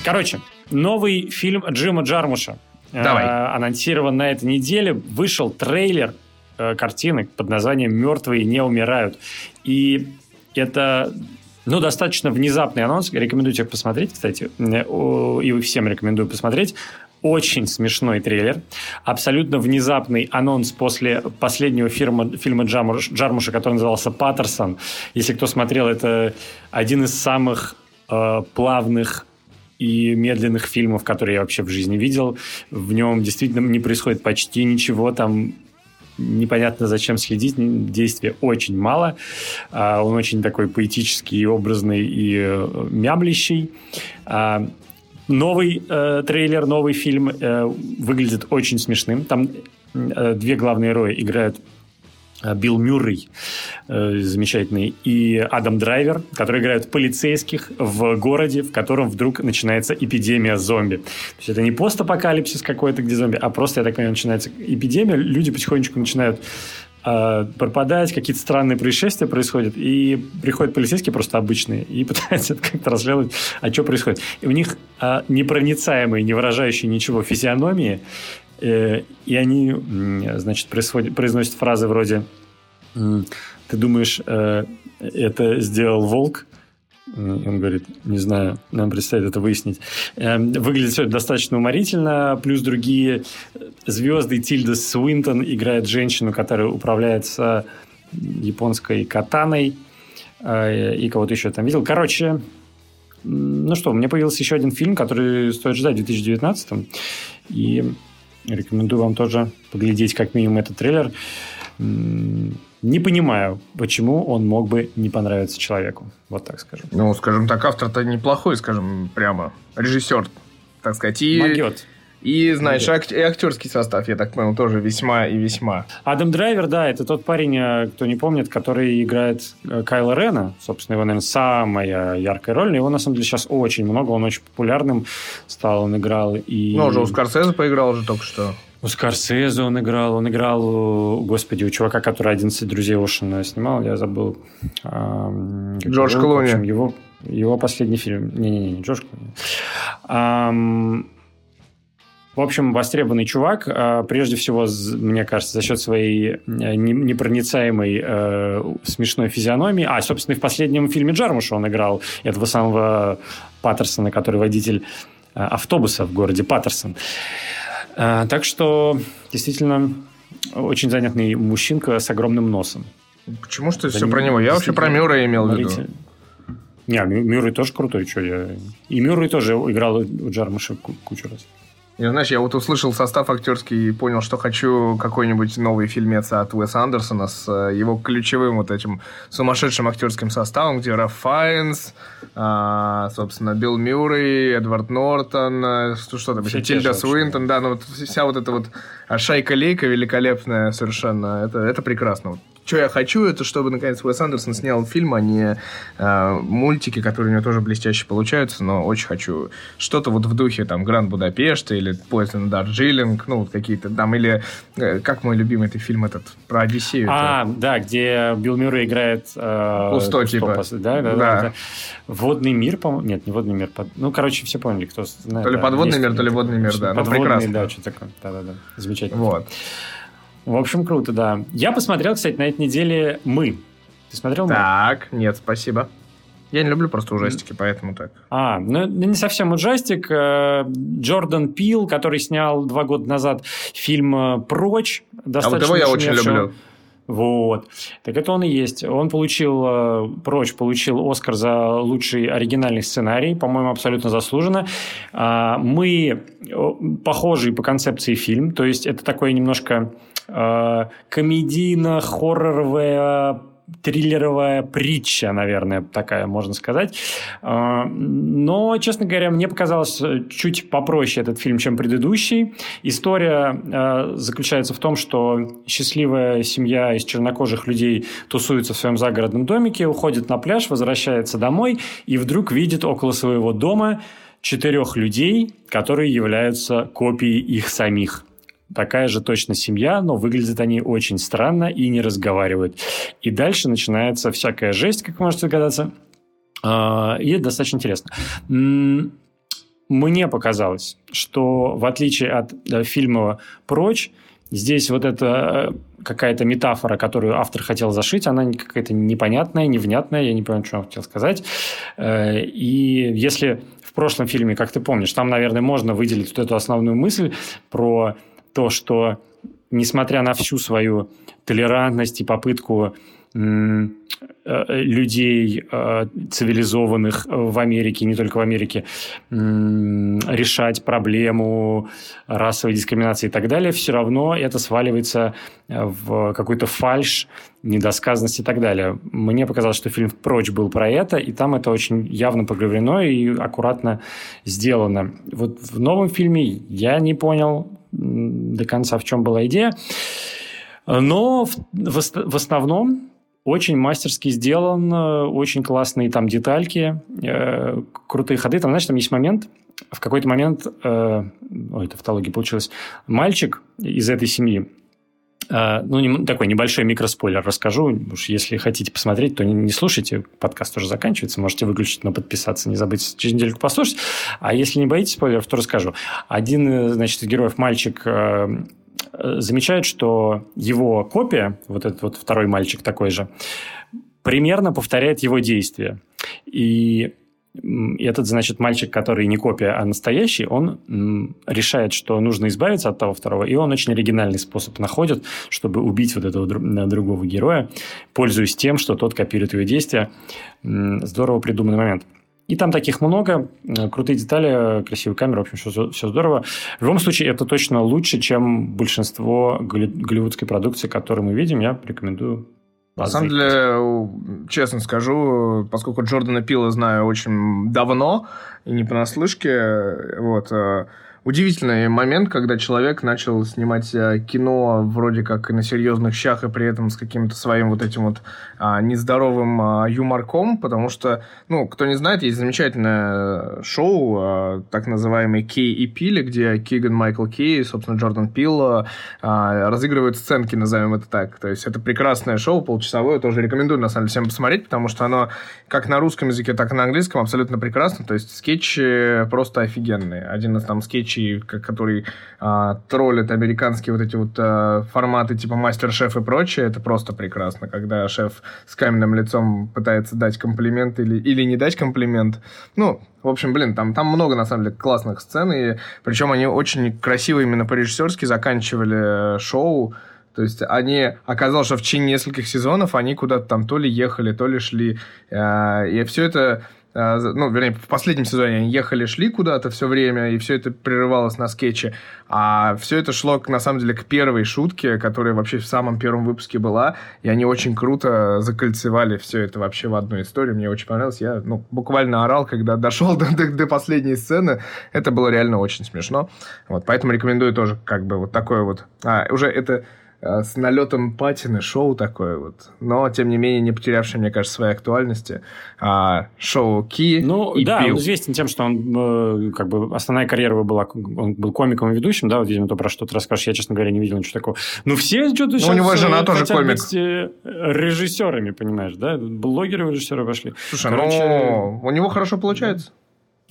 Короче, новый фильм Джима Джармуша. Давай. Э, анонсирован на этой неделе. Вышел трейлер э, картины под названием «Мертвые не умирают». И это ну, достаточно внезапный анонс. Рекомендую тебе посмотреть, кстати. И всем рекомендую посмотреть. Очень смешной трейлер. Абсолютно внезапный анонс после последнего фильма, фильма Джармуша, который назывался «Паттерсон». Если кто смотрел, это один из самых э, плавных и медленных фильмов, которые я вообще в жизни видел. В нем действительно не происходит почти ничего. Там непонятно зачем следить, действия очень мало. А, он очень такой поэтический, образный и э, мямлящий. А, новый э, трейлер, новый фильм э, выглядит очень смешным. Там две главные герои играют Э, Билл Мюррей, э, замечательный, и Адам Драйвер, которые играют полицейских в городе, в котором вдруг начинается эпидемия зомби. То есть это не постапокалипсис какой-то, где зомби, а просто, я так понимаю, начинается эпидемия, люди потихонечку начинают э, пропадать, какие-то странные происшествия происходят, и приходят полицейские просто обычные и пытаются это как-то расследовать, а что происходит. И у них э, непроницаемые, не выражающие ничего физиономии, Э, и они, значит, произносят фразы вроде «Ты думаешь, э, это сделал волк?» Он говорит, не знаю, нам предстоит это выяснить. Эм, выглядит все достаточно уморительно. Плюс другие звезды. Тильда Свинтон играет женщину, которая управляется японской катаной. Э, и кого-то еще там видел. Короче, ну что, у меня появился еще один фильм, который стоит ждать в 2019. И Рекомендую вам тоже поглядеть как минимум этот трейлер. Не понимаю, почему он мог бы не понравиться человеку. Вот так скажем. Ну, скажем так, автор-то неплохой, скажем прямо. Режиссер, так сказать. И... Могет. И, знаешь, ак- и актерский состав, я так понял, тоже весьма и весьма. Адам Драйвер, да, это тот парень, э, кто не помнит, который играет э, Кайла Рена. Собственно, его, наверное, самая яркая роль. Его, на самом деле, сейчас очень много. Он очень популярным стал. Он играл и... Ну, уже у Скорсезе поиграл уже только что. У Скорсезе он играл. Он играл, господи, у чувака, который «11 друзей Оушена» снимал. Я забыл. Джордж Клуни. Его, его последний фильм. Не-не-не, Джордж Клуни. В общем, востребованный чувак, а, прежде всего, мне кажется, за счет своей э, непроницаемой э, смешной физиономии. А, собственно, и в последнем фильме Джармуша он играл этого самого Паттерсона, который водитель э, автобуса в городе Паттерсон. Так что, действительно, очень занятный мужчинка с огромным носом. Почему что все про него? Я вообще про Мюра имел в виду. Не, Мюррей тоже крутой, что я... И Мюррей тоже играл у Джармуша кучу раз. Я, знаешь, я вот услышал состав актерский и понял, что хочу какой-нибудь новый фильмец от Уэса Андерсона с э, его ключевым вот этим сумасшедшим актерским составом, где Раф Файнс, а, собственно, Билл Мюррей, Эдвард Нортон, э, что, что там еще, Тильда Свинтон, да, ну вот вся вот эта вот шайка-лейка великолепная совершенно, это, это прекрасно что я хочу, это чтобы, наконец, Уэс Андерсон снял фильм, а не э, мультики, которые у него тоже блестяще получаются, но очень хочу что-то вот в духе, там, Гранд Будапешта или Поезд на Дарджилинг, ну, вот какие-то там, или э, как мой любимый этот фильм этот, про Одиссею. А, это... да, где Билл Мюррей играет... Э, Кусто, типа. Да, да, да. да. Водный мир, по-моему, нет, не водный мир, под... ну, короче, все поняли, кто знает. То ли да, подводный мир, то ли водный мир, да, ну, подводный, ну, прекрасно. да, что такое, да-да-да, замечательно. Вот. В общем, круто, да. Я посмотрел, кстати, на этой неделе «Мы». Ты смотрел «Мы»? Так, нет, спасибо. Я не люблю просто ужастики, поэтому так. А, ну не совсем ужастик. Э, Джордан Пил, который снял два года назад фильм э, «Прочь». А вот его я очень люблю. Вот. Так это он и есть. Он получил, э, прочь, получил Оскар за лучший оригинальный сценарий, по-моему, абсолютно заслуженно. А, мы похожий по концепции фильм, то есть это такое немножко комедийно-хорроровая триллеровая притча, наверное, такая, можно сказать. А, но, честно говоря, мне показалось чуть попроще этот фильм, чем предыдущий. История заключается в том, что счастливая семья из чернокожих людей тусуется в своем загородном домике, уходит на пляж, возвращается домой и вдруг видит около своего дома четырех людей, которые являются копией их самих такая же точно семья, но выглядят они очень странно и не разговаривают. И дальше начинается всякая жесть, как можете догадаться. А, и это достаточно интересно. Мне показалось, что в отличие от фильма «Прочь», Здесь вот эта э, какая-то метафора, которую автор хотел зашить, она какая-то непонятная, невнятная, я не понимаю, что он хотел сказать. Э, и если в прошлом фильме, как ты помнишь, там, наверное, можно выделить вот эту основную мысль про то, что несмотря на всю свою толерантность и попытку людей э, цивилизованных в Америке, не только в Америке, решать проблему расовой дискриминации и так далее, все равно это сваливается в какой-то фальш, недосказанность и так далее. Мне показалось, что фильм «Прочь» был про это, и там это очень явно поговорено и аккуратно сделано. Вот в новом фильме я не понял, до конца, в чем была идея. Но в, в, в основном очень мастерски сделан, очень классные там детальки, э, крутые ходы. Там, знаешь, там есть момент, в какой-то момент, э, ой, тавтология получилась, мальчик из этой семьи, а, ну, не, такой небольшой микроспойлер расскажу. Уж если хотите посмотреть, то не, не слушайте. Подкаст уже заканчивается. Можете выключить, но подписаться. Не забыть через недельку послушать. А если не боитесь спойлеров, то расскажу. Один, э, значит, из героев, мальчик, э, э, замечает, что его копия, вот этот вот второй мальчик такой же, примерно повторяет его действия. И этот, значит, мальчик, который не копия, а настоящий, он решает, что нужно избавиться от того второго, и он очень оригинальный способ находит, чтобы убить вот этого другого героя, пользуясь тем, что тот копирует его действия. Здорово придуманный момент. И там таких много, крутые детали, красивая камера, в общем, все, все здорово. В любом случае, это точно лучше, чем большинство голливудской продукции, которую мы видим. Я рекомендую на самом деле, честно скажу, поскольку Джордана Пила знаю очень давно и не понаслышке, вот, э, удивительный момент, когда человек начал снимать э, кино вроде как на серьезных щах и при этом с каким-то своим вот этим вот а, нездоровым а, юморком, потому что, ну, кто не знает, есть замечательное шоу, а, так называемый Кей и Пили, где Киган Майкл Кей, собственно, Джордан Пил а, разыгрывают сценки, назовем это так. То есть это прекрасное шоу, полчасовое, тоже рекомендую, на самом деле, всем посмотреть, потому что оно как на русском языке, так и на английском абсолютно прекрасно. То есть скетчи просто офигенные. Один из там скетчей случай, который а, троллит американские вот эти вот а, форматы типа мастер-шеф и прочее, это просто прекрасно, когда шеф с каменным лицом пытается дать комплимент или, или не дать комплимент. Ну, в общем, блин, там, там много, на самом деле, классных сцен, и причем они очень красиво именно по-режиссерски заканчивали э, шоу, то есть они, оказалось, что в течение нескольких сезонов они куда-то там то ли ехали, то ли шли. А, и все это ну, вернее, в последнем сезоне они ехали, шли куда-то все время, и все это прерывалось на скетче. А все это шло, на самом деле, к первой шутке, которая вообще в самом первом выпуске была. И они очень круто закольцевали все это вообще в одну историю. Мне очень понравилось. Я ну, буквально орал, когда дошел до, до, до последней сцены. Это было реально очень смешно. Вот, поэтому рекомендую тоже как бы вот такое вот... А, уже это с налетом патины шоу такое вот, но, тем не менее, не потерявшее, мне кажется, своей актуальности. А, шоу Ки Ну, и да, Пил. он известен тем, что он, э, как бы, основная карьера его была, он был комиком и ведущим, да, вот, видимо, то, про что ты расскажешь, я, честно говоря, не видел ничего такого. Ну, все что-то ну, сейчас... у него жена тоже комик. быть э, режиссерами, понимаешь, да? Блогеры режиссеры пошли. Слушай, Короче... ну, у него хорошо получается.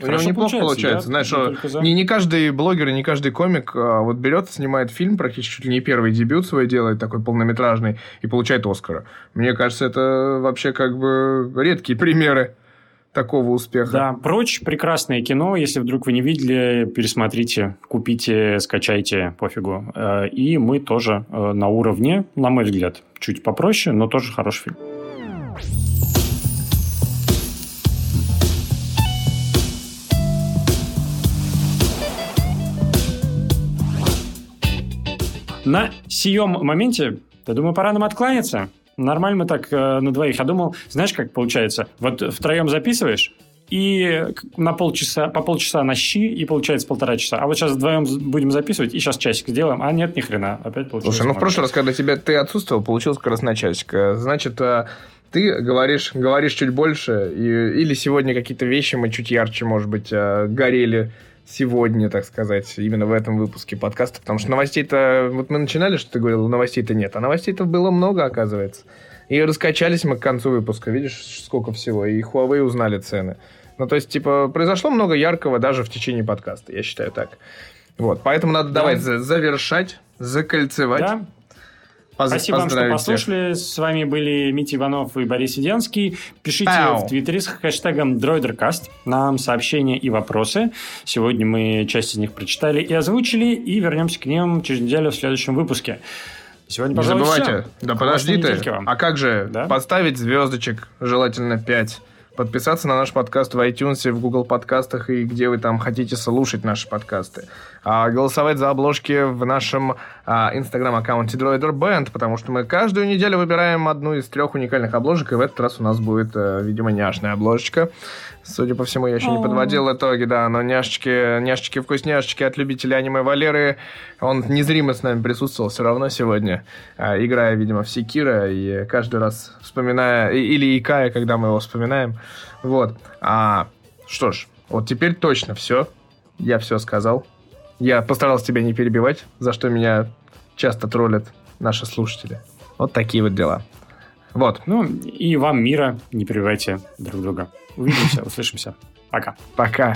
У него неплохо получается. Да? Знаешь, что не, не каждый блогер и не каждый комик а, вот берет, снимает фильм, практически чуть ли не первый дебют свой делает, такой полнометражный, и получает Оскара. Мне кажется, это вообще как бы редкие примеры такого успеха. Да, прочь прекрасное кино. Если вдруг вы не видели, пересмотрите, купите, скачайте, пофигу. Э, и мы тоже э, на уровне, на мой взгляд, чуть попроще, но тоже хороший фильм. На сием моменте, я думаю, пора нам откланяться. Нормально мы так э, на двоих. Я думал, знаешь, как получается? Вот втроем записываешь, и на полчаса, по полчаса на щи, и получается полтора часа. А вот сейчас вдвоем будем записывать, и сейчас часик сделаем. А нет, ни хрена, опять получилось. Слушай, ну в прошлый раз, когда тебя, ты отсутствовал, получилось как раз на часик. Значит, э, ты говоришь, говоришь чуть больше, и, или сегодня какие-то вещи мы чуть ярче, может быть, э, горели сегодня, так сказать, именно в этом выпуске подкаста, потому что новостей-то... Вот мы начинали, что ты говорил, новостей-то нет, а новостей-то было много, оказывается. И раскачались мы к концу выпуска, видишь, сколько всего, и Huawei узнали цены. Ну, то есть, типа, произошло много яркого даже в течение подкаста, я считаю так. Вот, поэтому надо да. давать завершать, закольцевать. Да. Спасибо вам, что послушали. С вами были Митя Иванов и Борис Сиденский. Пишите Ау. в Твиттере с хэштегом DroiderCast нам сообщения и вопросы. Сегодня мы часть из них прочитали и озвучили, и вернемся к ним через неделю в следующем выпуске. Сегодня, Не забывайте. Все. Да подожди ты. А как же да? поставить звездочек, желательно 5 подписаться на наш подкаст в iTunes, в Google подкастах и где вы там хотите слушать наши подкасты. А голосовать за обложки в нашем а, инстаграм-аккаунте Droider Band, потому что мы каждую неделю выбираем одну из трех уникальных обложек, и в этот раз у нас будет, а, видимо, няшная обложечка. Судя по всему, я еще не подводил итоги, да, но няшечки, няшечки-вкусняшечки от любителей аниме Валеры, он незримо с нами присутствовал все равно сегодня, а, играя, видимо, в Секира, и каждый раз вспоминая, или икая, когда мы его вспоминаем. Вот. А, что ж, вот теперь точно все. Я все сказал. Я постарался тебя не перебивать, за что меня часто троллят наши слушатели. Вот такие вот дела. Вот. Ну, и вам мира. Не перебивайте друг друга. Увидимся, услышимся. Пока. Пока.